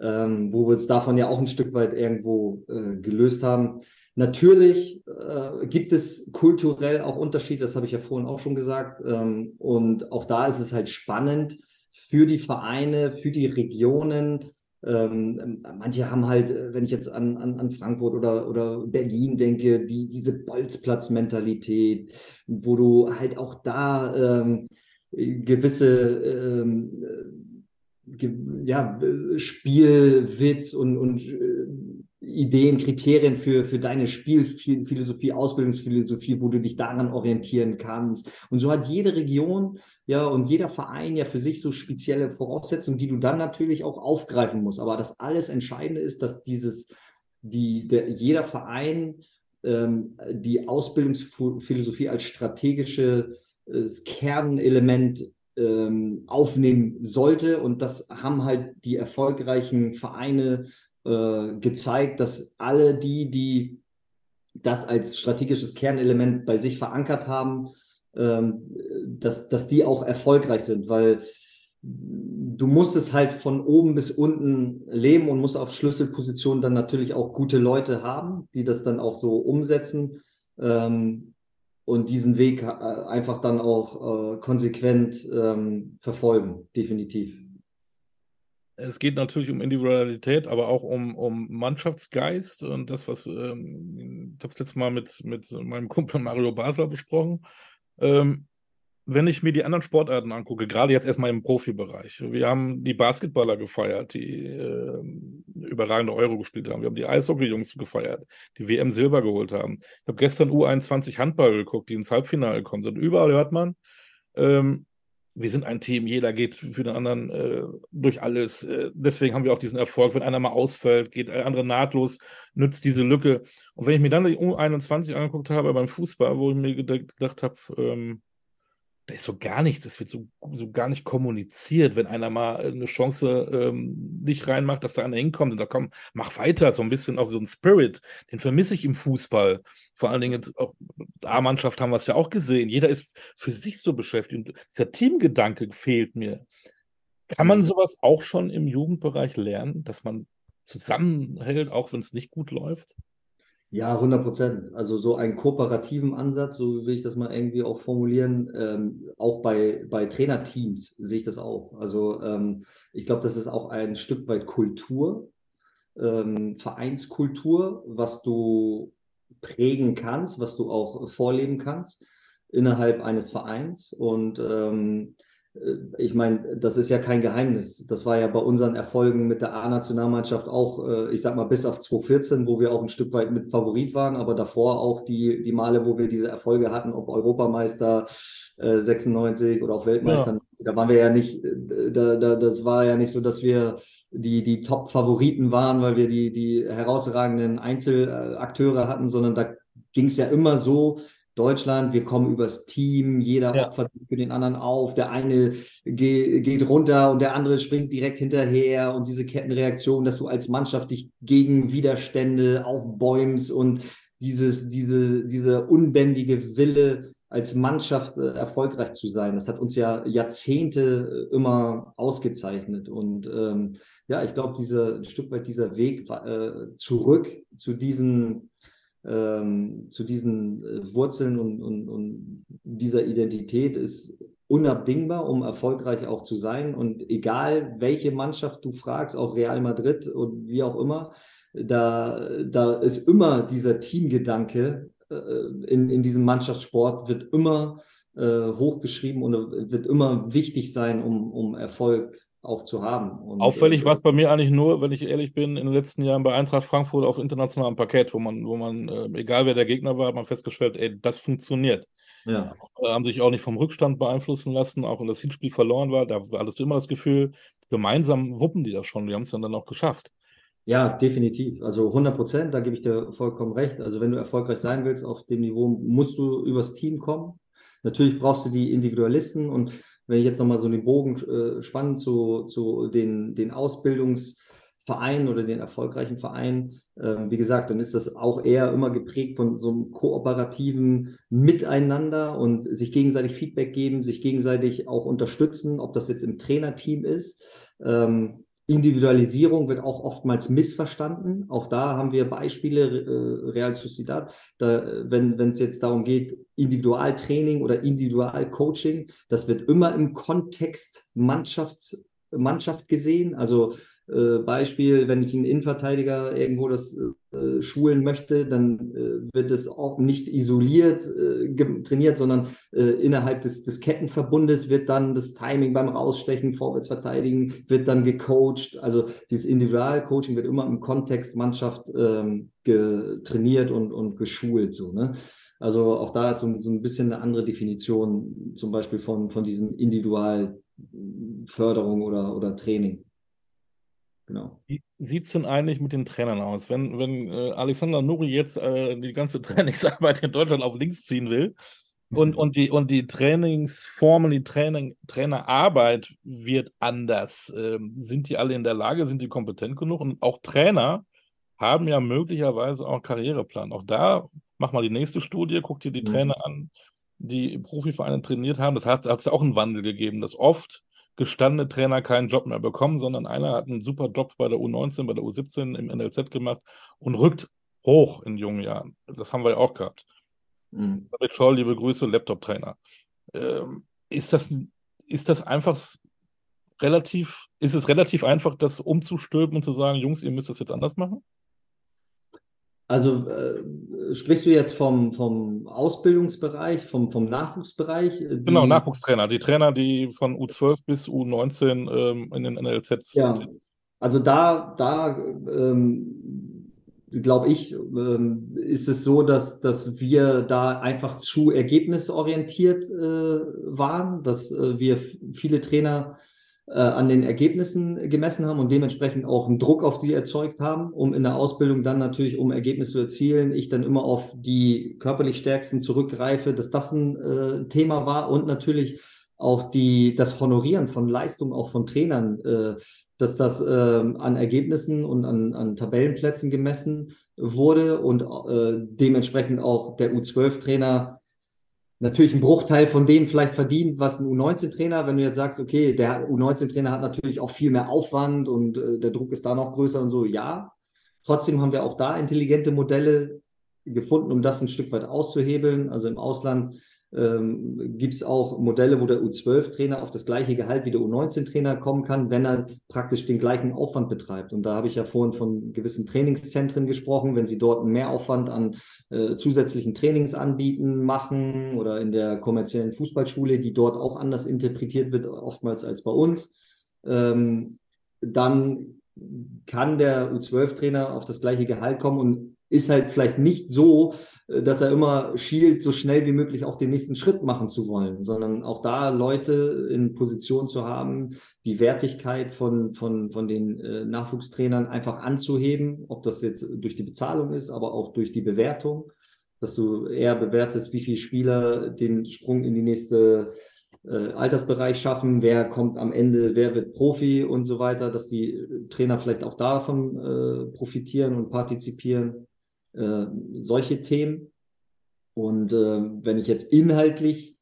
ähm, wo wir es davon ja auch ein Stück weit irgendwo äh, gelöst haben. Natürlich äh, gibt es kulturell auch Unterschiede, das habe ich ja vorhin auch schon gesagt. Ähm, und auch da ist es halt spannend für die Vereine, für die Regionen, Ähm, manche haben halt, äh, wenn ich jetzt an, an, an Frankfurt oder, oder Berlin denke, die, diese Bolzplatz-Mentalität, wo du halt auch da ähm, gewisse ähm, ge ja, Spielwitz und, und äh, Ideen, Kriterien für, für deine Spielphilosophie, Ausbildungsphilosophie, wo du dich daran orientieren kannst. Und so hat jede Region ja und jeder Verein ja für sich so spezielle Voraussetzungen, die du dann natürlich auch aufgreifen musst. Aber das alles Entscheidende ist, dass dieses, die, der, jeder Verein ähm, die Ausbildungsphilosophie als strategisches äh, Kernelement ähm, aufnehmen sollte. Und das haben halt die erfolgreichen Vereine äh, gezeigt, dass alle die, die das als strategisches Kernelement bei sich verankert haben, ähm, dass, dass die auch erfolgreich sind, weil du musst es halt von oben bis unten leben und musst auf Schlüsselpositionen dann natürlich auch gute Leute haben, die das dann auch so umsetzen ähm, und diesen Weg äh, einfach dann auch äh, konsequent ähm, verfolgen, definitiv es geht natürlich um Individualität, aber auch um, um Mannschaftsgeist und das, was ähm, ich habe es letztes Mal mit, mit meinem Kumpel Mario Basler besprochen. Ähm, wenn ich mir die anderen Sportarten angucke, gerade jetzt erstmal im Profibereich, wir haben die Basketballer gefeiert, die äh, überragende Euro gespielt haben. Wir haben die Eishockey-Jungs gefeiert, die WM Silber geholt haben. Ich habe gestern U21 Handball geguckt, die ins Halbfinale gekommen sind. Überall hört man, ähm, wir sind ein Team, jeder geht für den anderen äh, durch alles. Äh, deswegen haben wir auch diesen Erfolg. Wenn einer mal ausfällt, geht der andere nahtlos, nützt diese Lücke. Und wenn ich mir dann die U21 angeguckt habe beim Fußball, wo ich mir gedacht habe, ähm, da ist so gar nichts, es wird so, so gar nicht kommuniziert, wenn einer mal eine Chance ähm, nicht reinmacht, dass da einer hinkommt und da komm, mach weiter, so ein bisschen auch so ein Spirit, den vermisse ich im Fußball. Vor allen Dingen auch A-Mannschaft haben wir es ja auch gesehen. Jeder ist für sich so beschäftigt und dieser Teamgedanke fehlt mir. Kann man mhm. sowas auch schon im Jugendbereich lernen, dass man zusammenhält, auch wenn es nicht gut läuft? Ja, 100 Prozent. Also so einen kooperativen Ansatz, so will ich das mal irgendwie auch formulieren. Ähm, auch bei, bei Trainerteams sehe ich das auch. Also ähm, ich glaube, das ist auch ein Stück weit Kultur, ähm, Vereinskultur, was du prägen kannst, was du auch vorleben kannst innerhalb eines Vereins. Und ähm, äh, ich meine, das ist ja kein Geheimnis. Das war ja bei unseren Erfolgen mit der A-Nationalmannschaft auch, äh, ich sag mal, bis auf 2014, wo wir auch ein Stück weit mit Favorit waren, aber davor auch die, die Male, wo wir diese Erfolge hatten, ob Europameister 96 äh, oder auch Weltmeister, ja. da waren wir ja nicht, da, da, das war ja nicht so, dass wir die, die Top-Favoriten waren, weil wir die, die herausragenden Einzelakteure hatten, sondern da ging es ja immer so, Deutschland, wir kommen übers Team, jeder ja. opfert für den anderen auf, der eine ge geht runter und der andere springt direkt hinterher und diese Kettenreaktion, dass du als Mannschaft dich gegen Widerstände aufbäumst und dieses, diese, diese unbändige Wille als Mannschaft äh, erfolgreich zu sein. Das hat uns ja Jahrzehnte äh, immer ausgezeichnet. Und ähm, ja, ich glaube, ein Stück weit dieser Weg äh, zurück zu diesen ähm, zu diesen äh, Wurzeln und, und, und dieser Identität ist unabdingbar, um erfolgreich auch zu sein. Und egal, welche Mannschaft du fragst, auch Real Madrid und wie auch immer, da, da ist immer dieser Teamgedanke äh, in, in diesem Mannschaftssport, wird immer äh, hochgeschrieben und wird immer wichtig sein, um, um Erfolg auch zu haben. Und, Auffällig äh, war es bei mir eigentlich nur, wenn ich ehrlich bin, in den letzten Jahren bei Eintracht Frankfurt auf internationalem Parkett, wo man, wo man, äh, egal wer der Gegner war, hat man festgestellt, ey, das funktioniert. Ja. Äh, haben sich auch nicht vom Rückstand beeinflussen lassen, auch wenn das Hinspiel verloren war, da hattest du immer das Gefühl, gemeinsam wuppen die das schon, die haben es dann, dann auch geschafft. Ja, definitiv. Also 100 Prozent, da gebe ich dir vollkommen recht. Also wenn du erfolgreich sein willst auf dem Niveau, musst du übers Team kommen. Natürlich brauchst du die Individualisten und wenn ich jetzt nochmal so den Bogen äh, spannen zu, zu den, den Ausbildungsvereinen oder den erfolgreichen Vereinen, äh, wie gesagt, dann ist das auch eher immer geprägt von so einem kooperativen Miteinander und sich gegenseitig Feedback geben, sich gegenseitig auch unterstützen, ob das jetzt im Trainerteam ist. Ähm, Individualisierung wird auch oftmals missverstanden. Auch da haben wir Beispiele, äh, Real Sociedad, da, wenn es jetzt darum geht, Individualtraining oder Individualcoaching, das wird immer im Kontext Mannschafts, Mannschaft gesehen. Also Äh, Beispiel, wenn ich einen Innenverteidiger irgendwo das äh, schulen möchte, dann äh, wird es auch nicht isoliert äh, trainiert, sondern äh, innerhalb des, des Kettenverbundes wird dann das Timing beim Rausstechen, Vorwärtsverteidigen, wird dann gecoacht. Also dieses Individualcoaching wird immer im Kontext Mannschaft ähm, trainiert und, und geschult. So, ne? Also auch da ist so, so, ein bisschen eine andere Definition, zum Beispiel von, von diesem Individualförderung oder, oder Training. Genau. Wie sieht es denn eigentlich mit den Trainern aus? Wenn, wenn äh, Alexander Nuri jetzt äh, die ganze Trainingsarbeit in Deutschland auf links ziehen will und, mhm. und, die, und die Trainingsformen, die Training, Trainerarbeit wird anders, ähm, sind die alle in der Lage, sind die kompetent genug? Und auch Trainer haben ja möglicherweise auch Karriereplan. Auch da mach mal die nächste Studie, guck dir die mhm. Trainer an, die Profivereine trainiert haben. Das hat es ja auch einen Wandel gegeben, dass oft gestandene Trainer keinen Job mehr bekommen, sondern einer hat einen super Job bei der U19, bei der U17 im NLZ gemacht und rückt hoch in jungen Jahren. Das haben wir ja auch gehabt. Mhm. David Scholl, liebe Grüße, Laptop-Trainer. Ähm, ist, das, ist das einfach relativ, ist es relativ einfach, das umzustülpen und zu sagen, Jungs, ihr müsst das jetzt anders machen? Also äh, sprichst du jetzt vom, vom Ausbildungsbereich, vom, vom Nachwuchsbereich? Die... Genau, Nachwuchstrainer, die Trainer, die von U12 bis U19 ähm, in den NLZs ja. sind. Also da, da ähm, glaube ich, ähm, ist es so, dass, dass wir da einfach zu ergebnisorientiert äh, waren, dass äh, wir viele Trainer äh, an den Ergebnissen gemessen haben und dementsprechend auch einen Druck auf sie erzeugt haben, um in der Ausbildung dann natürlich, um Ergebnisse zu erzielen, ich dann immer auf die körperlich Stärksten zurückgreife, dass das ein äh, Thema war und natürlich auch die, das Honorieren von Leistungen, auch von Trainern, äh, dass das äh, an Ergebnissen und an, an Tabellenplätzen gemessen wurde und äh, dementsprechend auch der U12-Trainer natürlich ein Bruchteil von dem vielleicht verdient, was ein U19-Trainer, wenn du jetzt sagst, okay, der U19-Trainer hat natürlich auch viel mehr Aufwand und äh, der Druck ist da noch größer und so, ja. Trotzdem haben wir auch da intelligente Modelle gefunden, um das ein Stück weit auszuhebeln. Also im Ausland ähm, gibt es auch Modelle, wo der U12-Trainer auf das gleiche Gehalt wie der U19-Trainer kommen kann, wenn er praktisch den gleichen Aufwand betreibt. Und da habe ich ja vorhin von gewissen Trainingszentren gesprochen, wenn sie dort einen Mehraufwand an äh, zusätzlichen Trainings anbieten, machen oder in der kommerziellen Fußballschule, die dort auch anders interpretiert wird, oftmals als bei uns, ähm, dann kann der U12-Trainer auf das gleiche Gehalt kommen und ist halt vielleicht nicht so, äh, dass er immer schielt, so schnell wie möglich auch den nächsten Schritt machen zu wollen, sondern auch da Leute in Position zu haben, die Wertigkeit von, von, von den äh, Nachwuchstrainern einfach anzuheben, ob das jetzt durch die Bezahlung ist, aber auch durch die Bewertung, dass du eher bewertest, wie viele Spieler den Sprung in die nächste äh, Altersbereich schaffen, wer kommt am Ende, wer wird Profi und so weiter, dass die Trainer vielleicht auch davon äh, profitieren und partizipieren äh, solche Themen. Und äh, wenn ich jetzt inhaltlich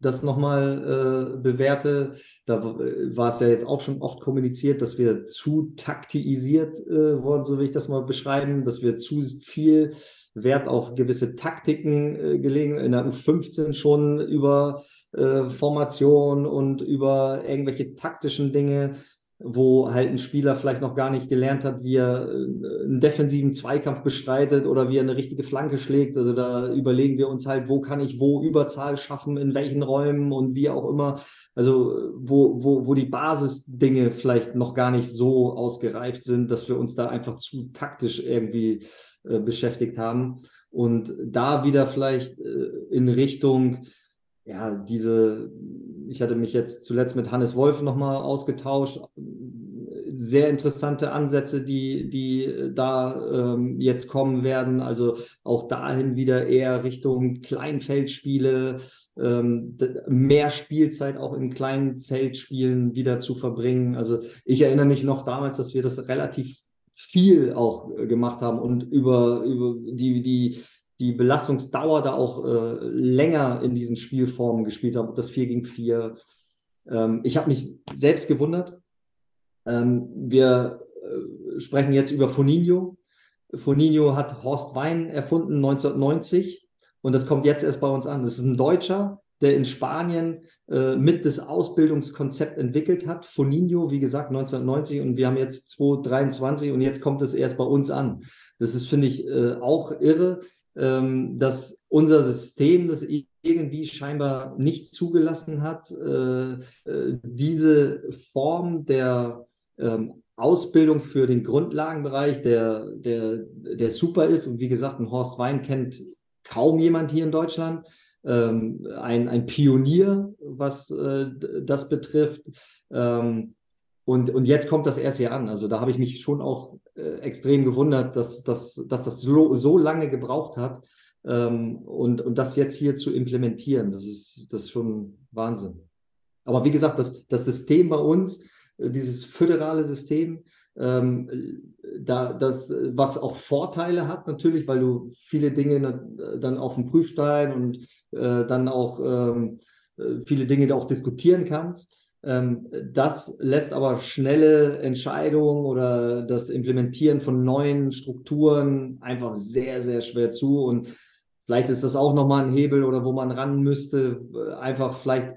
das nochmal äh, bewerte, da war es ja jetzt auch schon oft kommuniziert, dass wir zu taktisiert äh, wurden, so will ich das mal beschreiben, dass wir zu viel Wert auf gewisse Taktiken äh, gelegen, in der U15 schon über äh, Formation und über irgendwelche taktischen Dinge wo halt ein Spieler vielleicht noch gar nicht gelernt hat, wie er äh, einen defensiven Zweikampf bestreitet oder wie er eine richtige Flanke schlägt. Also da überlegen wir uns halt, wo kann ich wo Überzahl schaffen, in welchen Räumen und wie auch immer. Also wo, wo, wo die Basisdinge vielleicht noch gar nicht so ausgereift sind, dass wir uns da einfach zu taktisch irgendwie äh, beschäftigt haben. Und da wieder vielleicht äh, in Richtung, ja, diese ich hatte mich jetzt zuletzt mit Hannes Wolf nochmal ausgetauscht. Sehr interessante Ansätze, die, die da ähm, jetzt kommen werden. Also auch dahin wieder eher Richtung Kleinfeldspiele, ähm, mehr Spielzeit auch in Kleinfeldspielen wieder zu verbringen. Also ich erinnere mich noch damals, dass wir das relativ viel auch äh, gemacht haben und über, über die, die die Belastungsdauer da auch äh, länger in diesen Spielformen gespielt haben, das 4 gegen 4. Ähm, ich habe mich selbst gewundert. Ähm, wir äh, sprechen jetzt über Foninho. Foninho hat Horst Wein erfunden 1990 und das kommt jetzt erst bei uns an. Das ist ein Deutscher, der in Spanien äh, mit das Ausbildungskonzept entwickelt hat. Foninho, wie gesagt, 1990 und wir haben jetzt 2023 und jetzt kommt es erst bei uns an. Das ist, finde ich, äh, auch irre, ähm, dass unser System das irgendwie scheinbar nicht zugelassen hat, äh, äh, diese Form der ähm, Ausbildung für den Grundlagenbereich, der, der, der super ist. Und wie gesagt, ein Horst Wein kennt kaum jemand hier in Deutschland. Ähm, ein, ein Pionier, was äh, das betrifft. Ähm, und, und jetzt kommt das erst hier an. Also da habe ich mich schon auch äh, extrem gewundert, dass, dass, dass das so, so lange gebraucht hat. Ähm, und, und das jetzt hier zu implementieren, das ist, das ist schon Wahnsinn. Aber wie gesagt, das, das System bei uns, äh, dieses föderale System, ähm, da, das, was auch Vorteile hat natürlich, weil du viele Dinge dann auf dem Prüfstein und äh, dann auch ähm, äh, viele Dinge da auch diskutieren kannst. Ähm, das lässt aber schnelle Entscheidungen oder das Implementieren von neuen Strukturen einfach sehr, sehr schwer zu. Und vielleicht ist das auch nochmal ein Hebel oder wo man ran müsste, äh, einfach vielleicht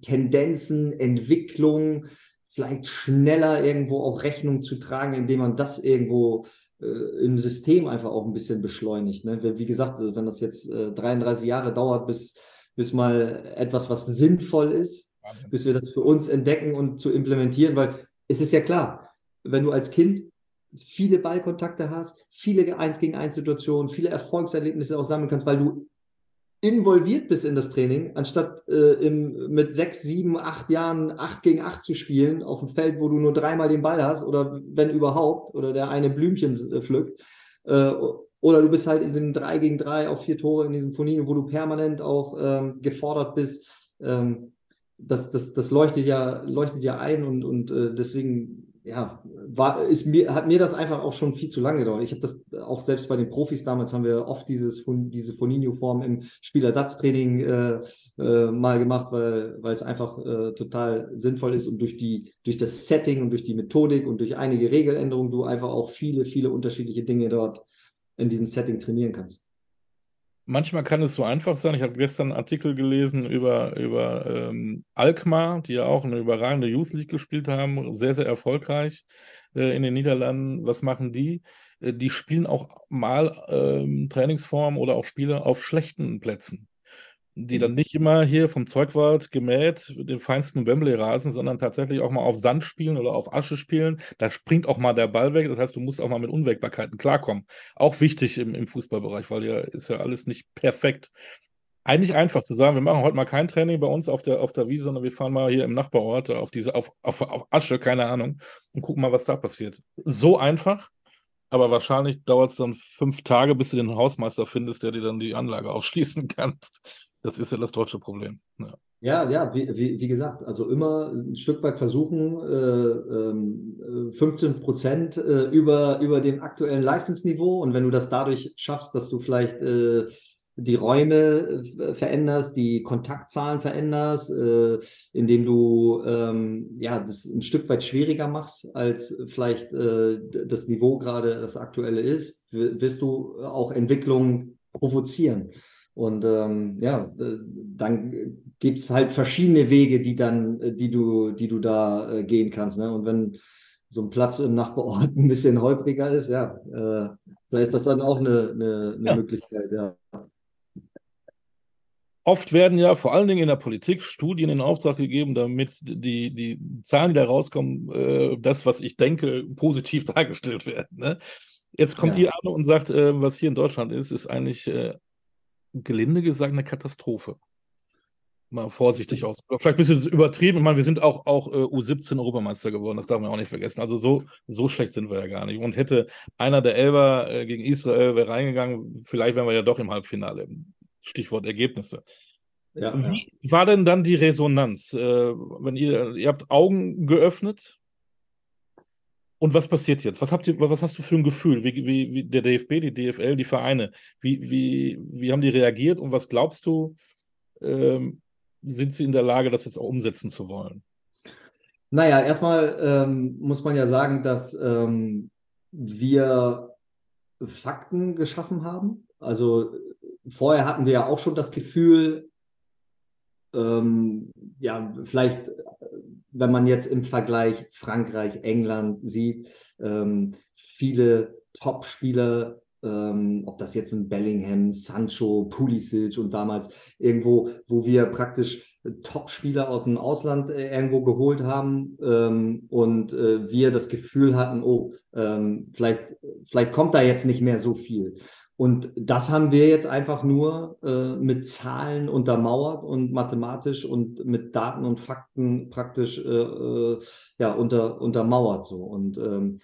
Tendenzen, Entwicklung, vielleicht schneller irgendwo auch Rechnung zu tragen, indem man das irgendwo äh, im System einfach auch ein bisschen beschleunigt. Ne? Wie gesagt, wenn das jetzt äh, 33 Jahre dauert, bis, bis mal etwas, was sinnvoll ist, Wahnsinn. bis wir das für uns entdecken und zu implementieren, weil es ist ja klar, wenn du als Kind viele Ballkontakte hast, viele 1 gegen 1 Situationen, viele Erfolgserlebnisse auch sammeln kannst, weil du involviert bist in das Training, anstatt äh, im, mit sechs, sieben, acht Jahren acht gegen acht zu spielen auf dem Feld, wo du nur dreimal den Ball hast oder wenn überhaupt oder der eine Blümchen äh, pflückt. Äh, oder du bist halt in diesem 3 gegen 3 auf vier Tore in diesem Turnier, wo du permanent auch ähm, gefordert bist. Ähm, das, das, das leuchtet ja, leuchtet ja ein und, und äh, deswegen ja, war, ist mir, hat mir das einfach auch schon viel zu lange gedauert. Ich habe das auch selbst bei den Profis damals haben wir oft dieses, diese Foninho-Form im Spielersatztraining äh, äh, mal gemacht, weil, weil es einfach äh, total sinnvoll ist und durch, die, durch das Setting und durch die Methodik und durch einige Regeländerungen du einfach auch viele, viele unterschiedliche Dinge dort in diesem Setting trainieren kannst manchmal kann es so einfach sein. Ich habe gestern einen Artikel gelesen über, über ähm, Alkmaar, die ja auch eine überragende Youth League gespielt haben, sehr, sehr erfolgreich äh, in den Niederlanden. Was machen die? Äh, die spielen auch mal ähm, Trainingsformen oder auch Spiele auf schlechten Plätzen die dann nicht immer hier vom Zeugwald gemäht, den feinsten Wembley-Rasen, sondern tatsächlich auch mal auf Sand spielen oder auf Asche spielen. Da springt auch mal der Ball weg. Das heißt, du musst auch mal mit Unwägbarkeiten klarkommen. Auch wichtig im, im Fußballbereich, weil ja ist ja alles nicht perfekt. Eigentlich einfach zu sagen, wir machen heute mal kein Training bei uns auf der, auf der Wiese, sondern wir fahren mal hier im Nachbarort auf diese, auf, auf, auf Asche, keine Ahnung, und gucken mal, was da passiert. So einfach, aber wahrscheinlich dauert es dann fünf Tage, bis du den Hausmeister findest, der dir dann die Anlage aufschließen kannst. Das ist ja das deutsche Problem. Ja, ja, ja wie, wie, wie, gesagt, also immer ein Stück weit versuchen, äh, 15 ähm, Prozent äh, über, über dem aktuellen Leistungsniveau. Und wenn du das dadurch schaffst, dass du vielleicht äh, die Räume äh, veränderst, die Kontaktzahlen veränderst, äh, indem du ähm, ja das ein Stück weit schwieriger machst, als vielleicht äh, das Niveau gerade das aktuelle ist, wirst du auch Entwicklungen provozieren. Und ähm, ja, dann gibt es halt verschiedene Wege, die dann, die du, die du da äh, gehen kannst. Ne? Und wenn so ein Platz im Nachbarort ein bisschen holpriger ist, ja, äh, vielleicht ist das dann auch eine, eine, eine ja. Möglichkeit, ja. Oft werden ja vor allen Dingen in der Politik Studien in Auftrag gegeben, damit die, die Zahlen, die da rauskommen, äh, das, was ich denke, positiv dargestellt werden. Ne? Jetzt kommt ja. ihr an und sagt, äh, was hier in Deutschland ist, ist eigentlich äh, gelinde gesagt eine Katastrophe. Mal vorsichtig aus. Vielleicht ein bisschen übertrieben. Ich meine, wir sind auch, auch äh, U17 Europameister geworden, das darf man auch nicht vergessen. Also so, so schlecht sind wir ja gar nicht. Und hätte einer der Elber äh, gegen Israel wäre reingegangen, vielleicht wären wir ja doch im Halbfinale. Stichwort Ergebnisse. Ja, Wie ja. war denn dann die Resonanz? Äh, wenn ihr, ihr habt Augen geöffnet, und was passiert jetzt? Was, habt ihr, was hast du für ein Gefühl? Wie, wie, wie der DFB, die DFL, die Vereine, wie, wie, wie haben die reagiert und was glaubst du, ähm, sind sie in der Lage, das jetzt auch umsetzen zu wollen? Naja, erstmal ähm, muss man ja sagen, dass ähm, wir Fakten geschaffen haben. Also vorher hatten wir ja auch schon das Gefühl, ähm, ja, vielleicht, wenn man jetzt im Vergleich Frankreich, England sieht, ähm, viele Top-Spieler ähm, ob das jetzt ein Bellingham, Sancho, Pulisic und damals irgendwo, wo wir praktisch Top-Spieler aus dem Ausland äh, irgendwo geholt haben ähm, und äh, wir das Gefühl hatten, oh, ähm, vielleicht, vielleicht kommt da jetzt nicht mehr so viel. Und das haben wir jetzt einfach nur äh, mit Zahlen untermauert und mathematisch und mit Daten und Fakten praktisch äh, äh ja, unter, untermauert so. Und ähm,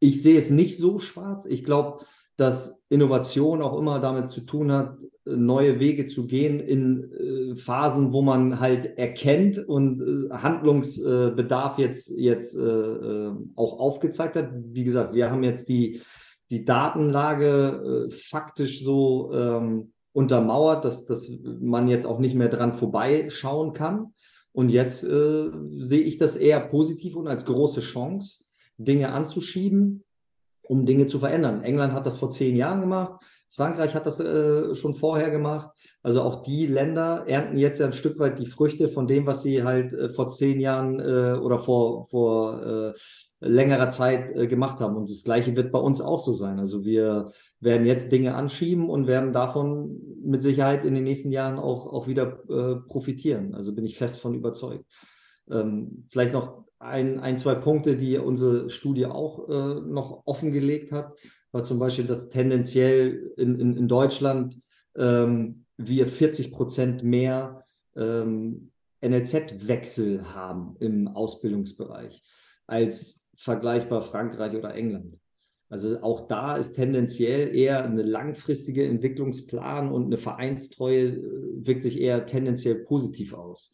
ich sehe es nicht so schwarz. Ich glaube, dass Innovation auch immer damit zu tun hat, neue Wege zu gehen in äh, Phasen, wo man halt erkennt und äh, Handlungsbedarf jetzt, jetzt äh, äh auch aufgezeigt hat. Wie gesagt, wir haben jetzt die, die Datenlage äh, faktisch so ähm, untermauert, dass, dass man jetzt auch nicht mehr dran vorbeischauen kann. Und jetzt äh, sehe ich das eher positiv und als große Chance, Dinge anzuschieben, um Dinge zu verändern. England hat das vor zehn Jahren gemacht. Frankreich hat das äh, schon vorher gemacht. Also auch die Länder ernten jetzt ja ein Stück weit die Früchte von dem, was sie halt äh, vor zehn Jahren äh, oder vor, vor äh, längerer Zeit äh, gemacht haben. Und das Gleiche wird bei uns auch so sein. Also wir werden jetzt Dinge anschieben und werden davon mit Sicherheit in den nächsten Jahren auch, auch wieder äh, profitieren. Also bin ich fest von überzeugt. Ähm, vielleicht noch ein, ein, zwei Punkte, die unsere Studie auch äh, noch offengelegt hat, war zum Beispiel, dass tendenziell in, in, in Deutschland ähm, wir 40 Prozent mehr ähm, NLZ-Wechsel haben im Ausbildungsbereich als vergleichbar Frankreich oder England. Also auch da ist tendenziell eher eine langfristige Entwicklungsplan und eine Vereinstreue äh, wirkt sich eher tendenziell positiv aus.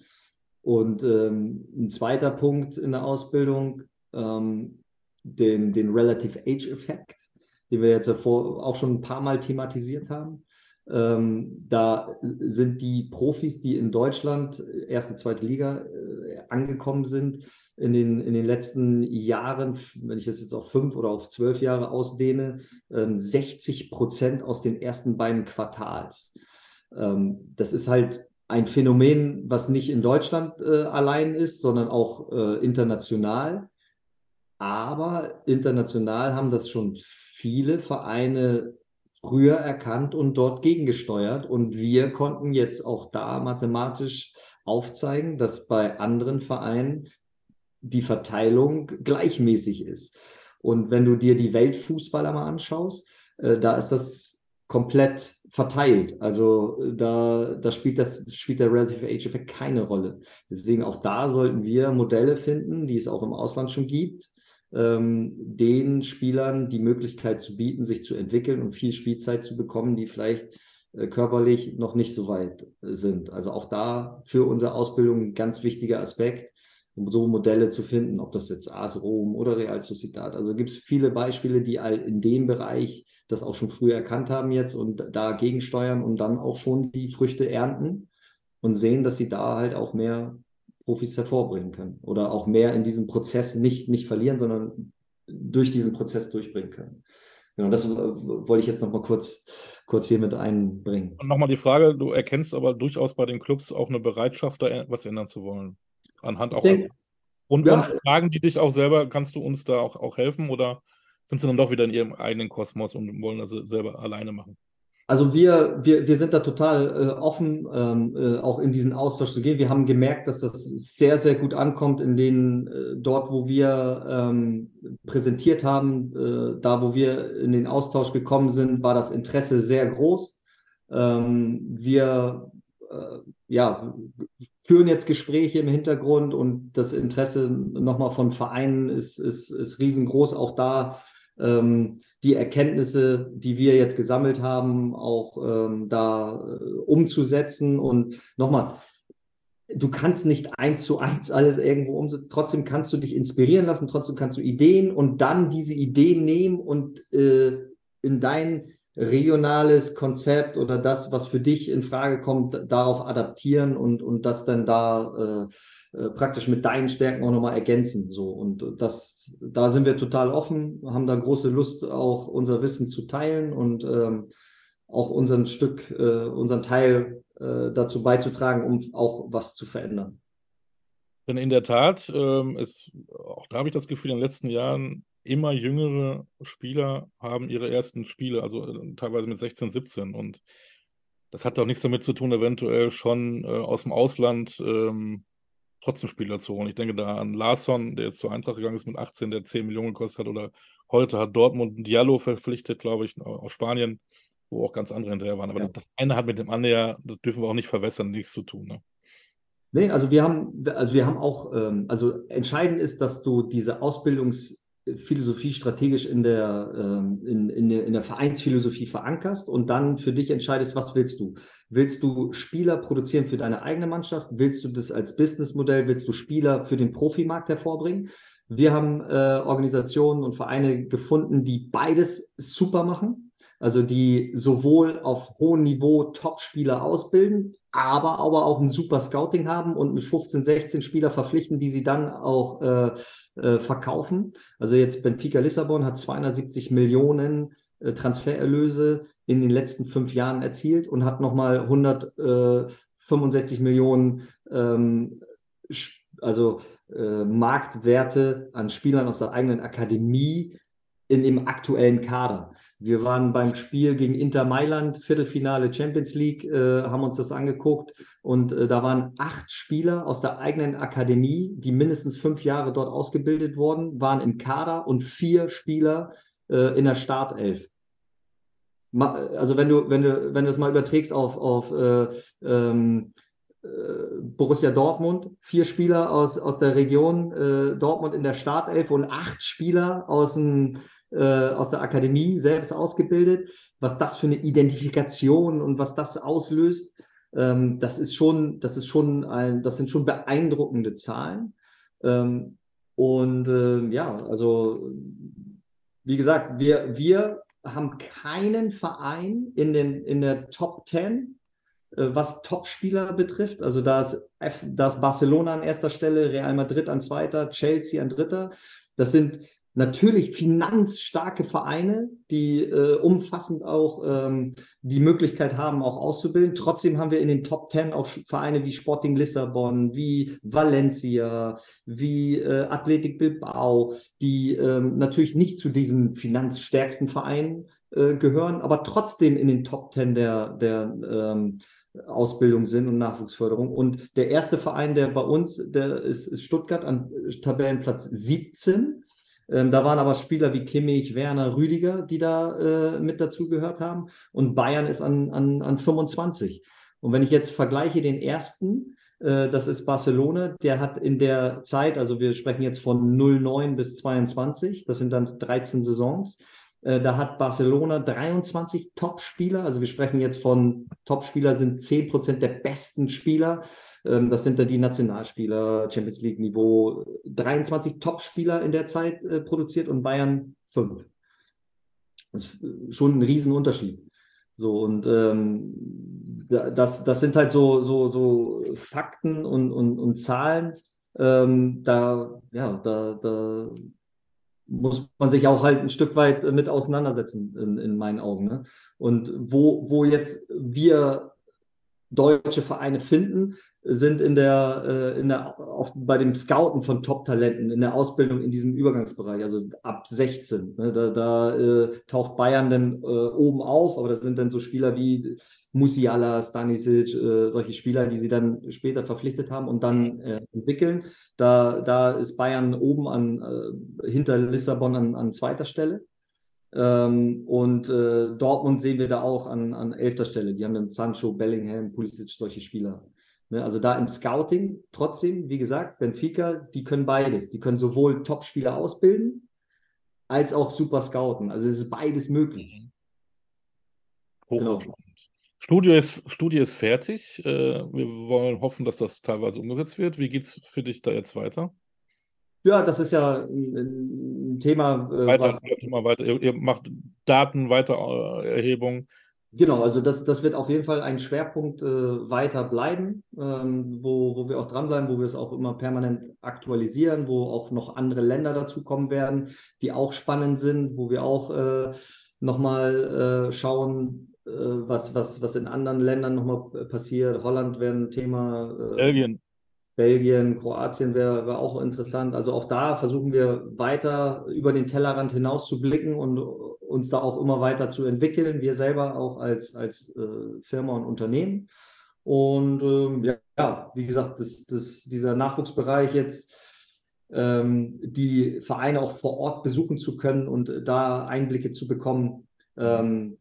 Und ähm, ein zweiter Punkt in der Ausbildung, ähm, den, den Relative Age Effekt, den wir jetzt davor auch schon ein paar Mal thematisiert haben. Ähm, da sind die Profis, die in Deutschland, erste, zweite Liga, äh, angekommen sind, in den, in den letzten Jahren, wenn ich das jetzt auf fünf oder auf zwölf Jahre ausdehne, äh, 60 Prozent aus den ersten beiden Quartals. Ähm, das ist halt ein Phänomen, was nicht in Deutschland äh, allein ist, sondern auch äh, international. Aber international haben das schon viele Vereine früher erkannt und dort gegengesteuert. Und wir konnten jetzt auch da mathematisch aufzeigen, dass bei anderen Vereinen die Verteilung gleichmäßig ist. Und wenn du dir die Weltfußballer mal anschaust, äh, da ist das komplett verteilt. Also äh, da, da spielt, das, spielt der Relative Age Effect keine Rolle. Deswegen auch da sollten wir Modelle finden, die es auch im Ausland schon gibt, ähm, den Spielern die Möglichkeit zu bieten, sich zu entwickeln und viel Spielzeit zu bekommen, die vielleicht äh, körperlich noch nicht so weit sind. Also auch da für unsere Ausbildung ein ganz wichtiger Aspekt, so Modelle zu finden, ob das jetzt AS Rom oder Real Sociedad. Also gibt es viele Beispiele, die in dem Bereich das auch schon früher erkannt haben jetzt und dagegen steuern und dann auch schon die Früchte ernten und sehen, dass sie da halt auch mehr Profis hervorbringen können oder auch mehr in diesem Prozess nicht, nicht verlieren, sondern durch diesen Prozess durchbringen können. Genau, das wollte ich jetzt nochmal kurz, kurz hier mit einbringen. Und nochmal die Frage, du erkennst aber durchaus bei den Clubs auch eine Bereitschaft, da was ändern zu wollen. Anhand auch denk, und, ja, und Fragen, die dich auch selber, kannst du uns da auch, auch helfen oder sind sie dann doch wieder in ihrem eigenen Kosmos und wollen das selber alleine machen. Also wir, wir, wir sind da total äh, offen, ähm, äh, auch in diesen Austausch zu gehen. Wir haben gemerkt, dass das sehr, sehr gut ankommt in den, äh, dort, wo wir ähm, präsentiert haben, äh, da, wo wir in den Austausch gekommen sind, war das Interesse sehr groß. Ähm, wir äh, ja, führen jetzt Gespräche im Hintergrund und das Interesse nochmal von Vereinen ist, ist, ist riesengroß. Auch da ähm, die Erkenntnisse, die wir jetzt gesammelt haben, auch ähm, da äh, umzusetzen. Und nochmal, du kannst nicht eins zu eins alles irgendwo umsetzen. Trotzdem kannst du dich inspirieren lassen, trotzdem kannst du Ideen und dann diese Ideen nehmen und äh, in dein regionales Konzept oder das, was für dich in Frage kommt, darauf adaptieren und, und das dann da äh, äh, praktisch mit deinen Stärken auch nochmal ergänzen. So. Und das, da sind wir total offen, haben da große Lust, auch unser Wissen zu teilen und ähm, auch unseren Stück, äh, unseren Teil äh, dazu beizutragen, um auch was zu verändern. Denn in der Tat, ähm, ist, auch da habe ich das Gefühl, in den letzten Jahren immer jüngere Spieler haben ihre ersten Spiele, also äh, teilweise mit 16, 17. Und das hat auch nichts damit zu tun, eventuell schon äh, aus dem Ausland ähm, trotzdem Spieler zu holen. Ich denke da an Larsson, der jetzt zur Eintracht gegangen ist mit 18, der 10 Millionen gekostet hat, oder heute hat Dortmund Diallo verpflichtet, glaube ich, aus Spanien, wo auch ganz andere hinterher waren. Aber ja. das, das, eine hat mit dem anderen ja, das dürfen wir auch nicht verwässern, nichts zu tun. Ne? Nee, also wir haben, also wir haben auch, ähm, also entscheidend ist, dass du diese Ausbildungsphilosophie strategisch in der, ähm, in, in, der, in der Vereinsphilosophie verankerst und dann für dich entscheidest, was willst du? Willst du Spieler produzieren für deine eigene Mannschaft? Willst du das als Businessmodell? Willst du Spieler für den Profimarkt hervorbringen? Wir haben äh, Organisationen und Vereine gefunden, die beides super machen. Also die sowohl auf hohem Niveau Top-Spieler ausbilden, aber, aber auch ein super Scouting haben und mit 15, 16 Spieler verpflichten, die sie dann auch äh, äh, verkaufen. Also jetzt Benfica Lissabon hat 270 Millionen äh, Transfererlöse in den letzten fünf Jahren erzielt und hat nochmal 165 Millionen ähm, also äh, Marktwerte an Spielern aus der eigenen Akademie in dem aktuellen Kader. Wir waren beim Spiel gegen Inter Mailand, Viertelfinale Champions League, äh, haben uns das angeguckt und äh, da waren acht Spieler aus der eigenen Akademie, die mindestens fünf Jahre dort ausgebildet wurden, waren im Kader und vier Spieler äh, in der Startelf. Also wenn du, wenn du, wenn du das mal überträgst auf, auf äh, ähm, äh, Borussia Dortmund, vier Spieler aus, aus der Region äh, Dortmund in der Startelf und acht Spieler aus dem aus der Akademie selbst ausgebildet, was das für eine Identifikation und was das auslöst, ähm, das ist schon, das ist schon ein, das sind schon beeindruckende Zahlen. Ähm, und äh, ja, also wie gesagt, wir, wir haben keinen Verein in, den, in der Top 10, äh, was Topspieler betrifft. Also da ist, F, da ist Barcelona an erster Stelle, Real Madrid an zweiter, Chelsea an dritter. Das sind natürlich finanzstarke Vereine, die äh, umfassend auch ähm, die Möglichkeit haben, auch auszubilden. Trotzdem haben wir in den Top Ten auch Vereine wie Sporting Lissabon, wie Valencia, wie äh, Athletic Bilbao, die ähm, natürlich nicht zu diesen finanzstärksten Vereinen äh, gehören, aber trotzdem in den Top Ten der, der ähm, Ausbildung sind und Nachwuchsförderung. Und der erste Verein, der bei uns, der ist, ist Stuttgart an Tabellenplatz 17 ähm, da waren aber Spieler wie Kimmich, Werner, Rüdiger, die da äh, mit dazugehört haben. Und Bayern ist an, an, an 25. Und wenn ich jetzt vergleiche den ersten, äh, das ist Barcelona, der hat in der Zeit, also wir sprechen jetzt von 09 bis 22, das sind dann 13 Saisons, äh, da hat Barcelona 23 Top-Spieler, also wir sprechen jetzt von Top-Spieler sind 10 Prozent der besten Spieler das sind dann die Nationalspieler, Champions League Niveau. 23 Top-Spieler in der Zeit äh, produziert und Bayern 5. Das ist äh, schon ein Riesenunterschied. So, und ähm, das, das sind halt so, so, so Fakten und, und, und Zahlen. Ähm, da, ja, da, da muss man sich auch halt ein Stück weit mit auseinandersetzen, in, in meinen Augen. Ne? Und wo, wo jetzt wir deutsche Vereine finden, sind in der, äh, in der auf, bei dem Scouten von Top-Talenten, in der Ausbildung in diesem Übergangsbereich, also ab 16. Ne, da da äh, taucht Bayern dann äh, oben auf, aber das sind dann so Spieler wie Musiala, Stanisic, äh, solche Spieler, die sie dann später verpflichtet haben und dann äh, entwickeln. Da, da ist Bayern oben an, äh, hinter Lissabon an, an zweiter Stelle. Ähm, und Dortmund sehen wir da auch an, an elfter Stelle. Die haben dann Sancho, Bellingham, Pulisic, solche Spieler. Ne, also da im Scouting trotzdem, wie gesagt, Benfica, die können beides. Die können sowohl Top-Spieler ausbilden, als auch super scouten. Also es ist beides möglich. Mhm. Genau. Studio ist, Studie ist fertig. Äh, wir wollen hoffen, dass das teilweise umgesetzt wird. Wie geht es für dich da jetzt weiter? Ja, das ist ja ein, Thema. Äh, weiter, was, weiter. Ihr, ihr macht Daten, Weitererhebung. Genau, also das, das wird auf jeden Fall ein Schwerpunkt äh, weiter bleiben, ähm, wo, wo wir auch dranbleiben, wo wir es auch immer permanent aktualisieren, wo auch noch andere Länder dazukommen werden, die auch spannend sind, wo wir auch äh, nochmal äh, schauen, äh, was, was, was in anderen Ländern nochmal passiert. Holland wäre ein Thema. Äh, Belgien. Belgien, Kroatien wäre wär auch interessant. Also auch da versuchen wir weiter über den Tellerrand hinaus zu blicken und uns da auch immer weiter zu entwickeln. Wir selber auch als, als äh, Firma und Unternehmen. Und ähm, ja, wie gesagt, das, das, dieser Nachwuchsbereich jetzt, ähm, die Vereine auch vor Ort besuchen zu können und da Einblicke zu bekommen, ähm,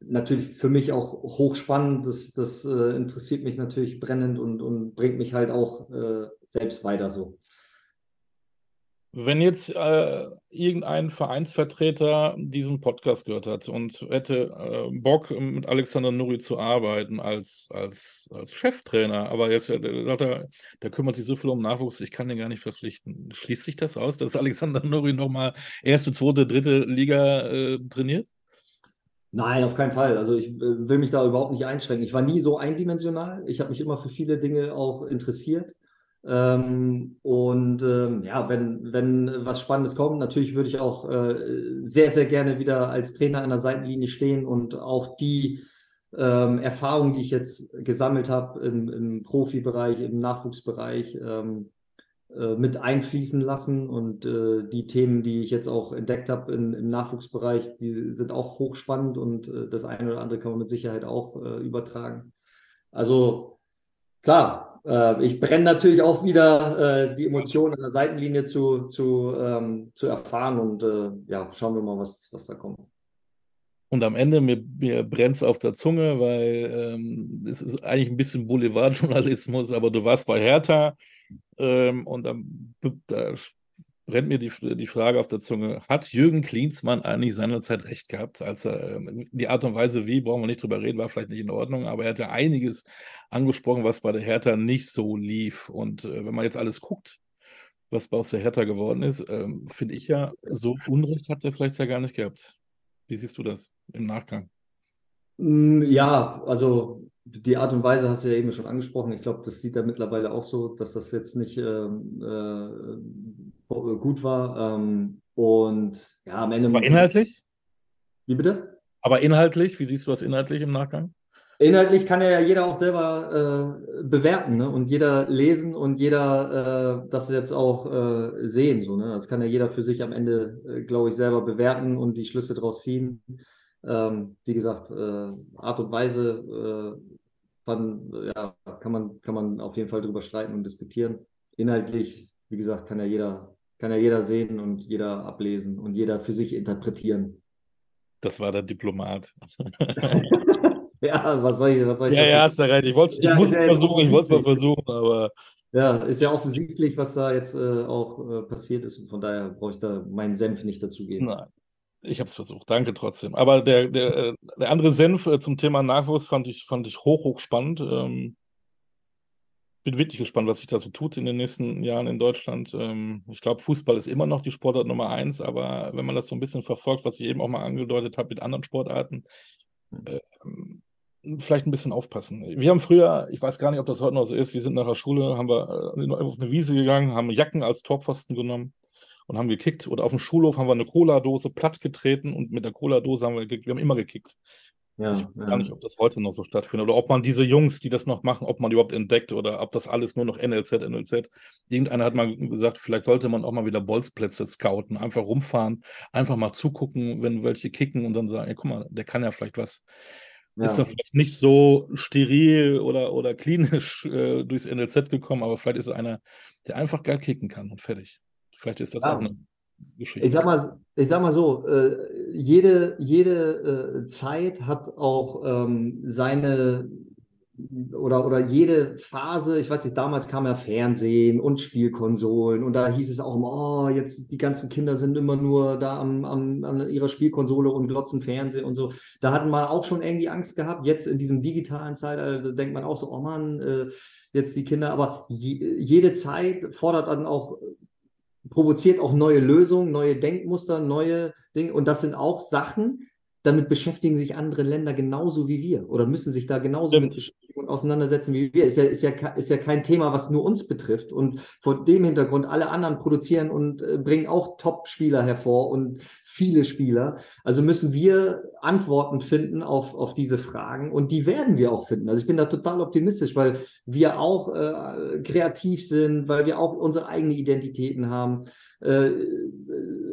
natürlich für mich auch hochspannend. Das, das äh, interessiert mich natürlich brennend und, und bringt mich halt auch äh, selbst weiter so. Wenn jetzt äh, irgendein Vereinsvertreter diesen Podcast gehört hat und hätte äh, Bock, mit Alexander Nuri zu arbeiten als, als, als Cheftrainer, aber jetzt äh, der, der, kümmert sich so viel um Nachwuchs, ich kann den gar nicht verpflichten. Schließt sich das aus, dass Alexander Nuri nochmal erste, zweite, dritte Liga äh, trainiert? Nein, auf keinen Fall. Also ich äh, will mich da überhaupt nicht einschränken. Ich war nie so eindimensional. Ich habe mich immer für viele Dinge auch interessiert. Ähm, und ähm, ja, wenn, wenn was Spannendes kommt, natürlich würde ich auch äh, sehr, sehr gerne wieder als Trainer an der Seitenlinie stehen und auch die ähm, Erfahrungen, die ich jetzt gesammelt habe im, im Profibereich, im Nachwuchsbereich, ähm, äh, mit einfließen lassen. Und äh, die Themen, die ich jetzt auch entdeckt habe im Nachwuchsbereich, die sind auch hochspannend und äh, das eine oder andere kann man mit Sicherheit auch äh, übertragen. Also klar, äh, ich brenne natürlich auch wieder äh, die Emotionen an der Seitenlinie zu, zu, ähm, zu erfahren und ja, schauen wir mal, was, was da kommt. Und am Ende, mir, mir brennt es auf der Zunge, weil ähm, es ist eigentlich ein bisschen Boulevardjournalismus, aber du warst bei Hertha, ähm, und dann da brennt mir die, die Frage auf der Zunge, hat Jürgen Klinsmann eigentlich seinerzeit recht gehabt, als er ähm, die Art und Weise, wie, brauchen wir nicht drüber reden, war vielleicht nicht in Ordnung, aber er hat ja einiges angesprochen, was bei der Hertha nicht so lief. Und äh, wenn man jetzt alles guckt, was aus der Hertha geworden ist, ähm, finde ich ja, so Unrecht hat er vielleicht ja gar nicht gehabt. Wie siehst du das im Nachgang? Mm, ja, also die Art und Weise hast du ja eben schon angesprochen. Ich glaube, das sieht er mittlerweile auch so, dass das jetzt nicht ähm, äh, gut war. Ähm, und ja, am Ende. Aber inhaltlich? Wie bitte? Aber inhaltlich, wie siehst du das inhaltlich im Nachgang? Inhaltlich kann ja jeder auch selber äh, bewerten ne? und jeder lesen und jeder äh, das jetzt auch äh, sehen. So, ne? Das kann ja jeder für sich am Ende, äh, glaube ich, selber bewerten und die Schlüsse daraus ziehen. Ähm, wie gesagt, äh, Art und Weise äh, von, ja, kann, man, kann man auf jeden Fall darüber streiten und diskutieren. Inhaltlich, wie gesagt, kann ja jeder, kann ja jeder sehen und jeder ablesen und jeder für sich interpretieren. Das war der Diplomat. ja, was soll ich, was soll ich Ja, ja, hast du recht. Ich wollte es ja, versuchen, ich wollte es mal versuchen, aber. Ja, ist ja offensichtlich, was da jetzt äh, auch äh, passiert ist und von daher brauche ich da meinen Senf nicht dazugeben. Nein. Ich habe es versucht, danke trotzdem. Aber der, der, äh, der andere Senf äh, zum Thema Nachwuchs fand ich, fand ich hoch, hoch spannend. Ähm, bin wirklich gespannt, was sich da so tut in den nächsten Jahren in Deutschland. Ähm, ich glaube, Fußball ist immer noch die Sportart Nummer eins, aber wenn man das so ein bisschen verfolgt, was ich eben auch mal angedeutet habe mit anderen Sportarten, äh, vielleicht ein bisschen aufpassen. Wir haben früher, ich weiß gar nicht, ob das heute noch so ist, wir sind nach der Schule, haben wir äh, auf eine Wiese gegangen, haben Jacken als Torpfosten genommen und haben gekickt. Oder auf dem Schulhof haben wir eine Cola-Dose platt getreten und mit der Cola-Dose haben wir gekickt. Wir haben immer gekickt. Ja, ich weiß ja. gar nicht, ob das heute noch so stattfindet oder ob man diese Jungs, die das noch machen, ob man überhaupt entdeckt oder ob das alles nur noch NLZ, NLZ. Irgendeiner hat mal gesagt, vielleicht sollte man auch mal wieder Bolzplätze scouten, einfach rumfahren, einfach mal zugucken, wenn welche kicken und dann sagen, ey, guck mal, der kann ja vielleicht was. Ja. Ist dann vielleicht nicht so steril oder, oder klinisch äh, durchs NLZ gekommen, aber vielleicht ist er einer, der einfach geil kicken kann und fertig. Vielleicht ist das ja. auch eine Geschichte. Ich sag mal, ich sag mal so, äh, jede, jede äh, Zeit hat auch ähm, seine oder, oder jede Phase, ich weiß nicht, damals kam ja Fernsehen und Spielkonsolen und da hieß es auch immer, oh, jetzt die ganzen Kinder sind immer nur da am, am, an ihrer Spielkonsole und glotzen Fernsehen und so. Da hatten man auch schon irgendwie Angst gehabt. Jetzt in diesem digitalen Zeitalter denkt man auch so, oh Mann, äh, jetzt die Kinder, aber je, jede Zeit fordert dann auch provoziert auch neue Lösungen, neue Denkmuster, neue Dinge. Und das sind auch Sachen, damit beschäftigen sich andere Länder genauso wie wir oder müssen sich da genauso Stimmt. mit beschäftigen auseinandersetzen wie wir. Ist ja, ist ja, ist ja kein Thema, was nur uns betrifft. Und vor dem Hintergrund, alle anderen produzieren und äh, bringen auch Top-Spieler hervor und viele Spieler. Also müssen wir Antworten finden auf, auf diese Fragen und die werden wir auch finden. Also ich bin da total optimistisch, weil wir auch äh, kreativ sind, weil wir auch unsere eigene Identitäten haben. Äh,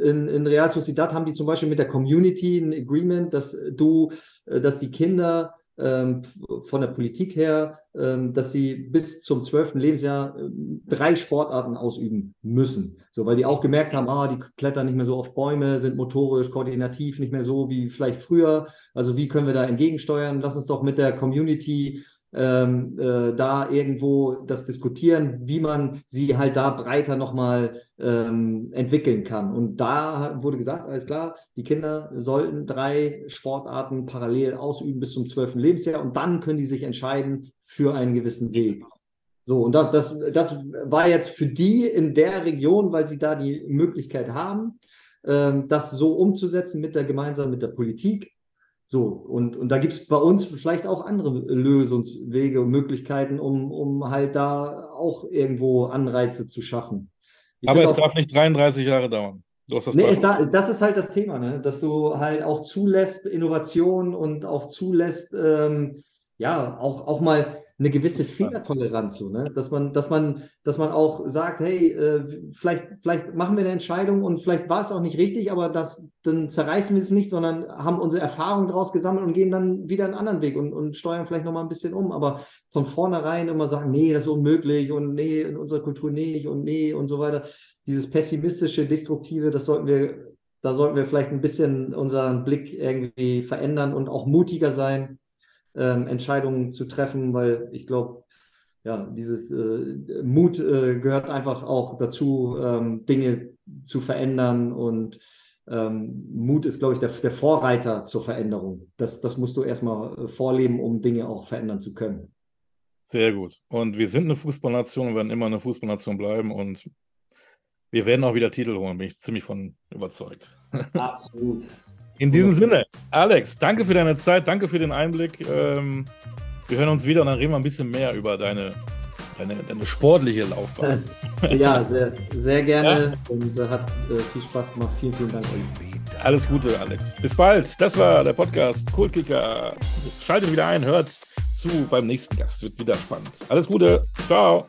in, in Real Sociedad haben die zum Beispiel mit der Community ein Agreement, dass du, äh, dass die Kinder von der Politik her, ähm, dass sie bis zum zwölften Lebensjahr äh, drei Sportarten ausüben müssen. So, weil die auch gemerkt haben, ah, die klettern nicht mehr so auf Bäume, sind motorisch, koordinativ nicht mehr so wie vielleicht früher. Also wie können wir da entgegensteuern? Lass uns doch mit der Community ähm, äh, da irgendwo das diskutieren, wie man sie halt da breiter nochmal ähm, entwickeln kann. Und da wurde gesagt, alles klar, die Kinder sollten drei Sportarten parallel ausüben bis zum zwölften Lebensjahr und dann können die sich entscheiden für einen gewissen Weg. So, und das, das, das war jetzt für die in der Region, weil sie da die Möglichkeit haben, ähm, das so umzusetzen mit der gemeinsam mit der Politik so, und, und da gibt es bei uns vielleicht auch andere Lösungswege und Möglichkeiten, um, um halt da auch irgendwo Anreize zu schaffen. Ich Aber es auch, darf nicht 33 Jahre dauern. Du hast das, nee, da, das ist halt das Thema, ne? dass du halt auch zulässt Innovation und auch zulässt, ähm, ja, auch, auch mal eine gewisse Fehlertoleranz, so, ne? dass man, dass man, dass man auch sagt, hey, äh, vielleicht, vielleicht machen wir eine Entscheidung und vielleicht war es auch nicht richtig, aber das, dann zerreißen wir es nicht, sondern haben unsere Erfahrungen daraus gesammelt und gehen dann wieder einen anderen Weg und, und steuern vielleicht nochmal ein bisschen um. Aber von vornherein immer sagen, nee, das ist unmöglich und nee, in unserer Kultur nicht und nee und so weiter. Dieses pessimistische, destruktive, das sollten wir, da sollten wir vielleicht ein bisschen unseren Blick irgendwie verändern und auch mutiger sein ähm, Entscheidungen zu treffen, weil ich glaube, ja, dieses äh, Mut äh, gehört einfach auch dazu, ähm, Dinge zu verändern und ähm, Mut ist, glaube ich, der, der, Vorreiter zur Veränderung. Das, das musst du erstmal äh, vorleben, um Dinge auch verändern zu können. Sehr gut. Und wir sind eine Fußballnation und werden immer eine Fußballnation bleiben und wir werden auch wieder Titel holen, bin ich ziemlich von überzeugt. Absolut. In diesem Sinne, Alex, danke für deine Zeit, danke für den Einblick. Ähm, wir hören uns wieder und dann reden wir ein bisschen mehr über deine, deine, deine sportliche Laufbahn. ja, sehr, sehr gerne ja? und äh, hat äh, viel Spaß gemacht. Vielen, vielen Dank. Alles Gute, Alex. Bis bald. Das war der Podcast Kultkicker. Schaltet wieder ein, hört zu beim nächsten Gast. Wird wieder spannend. Alles Gute. Ciao.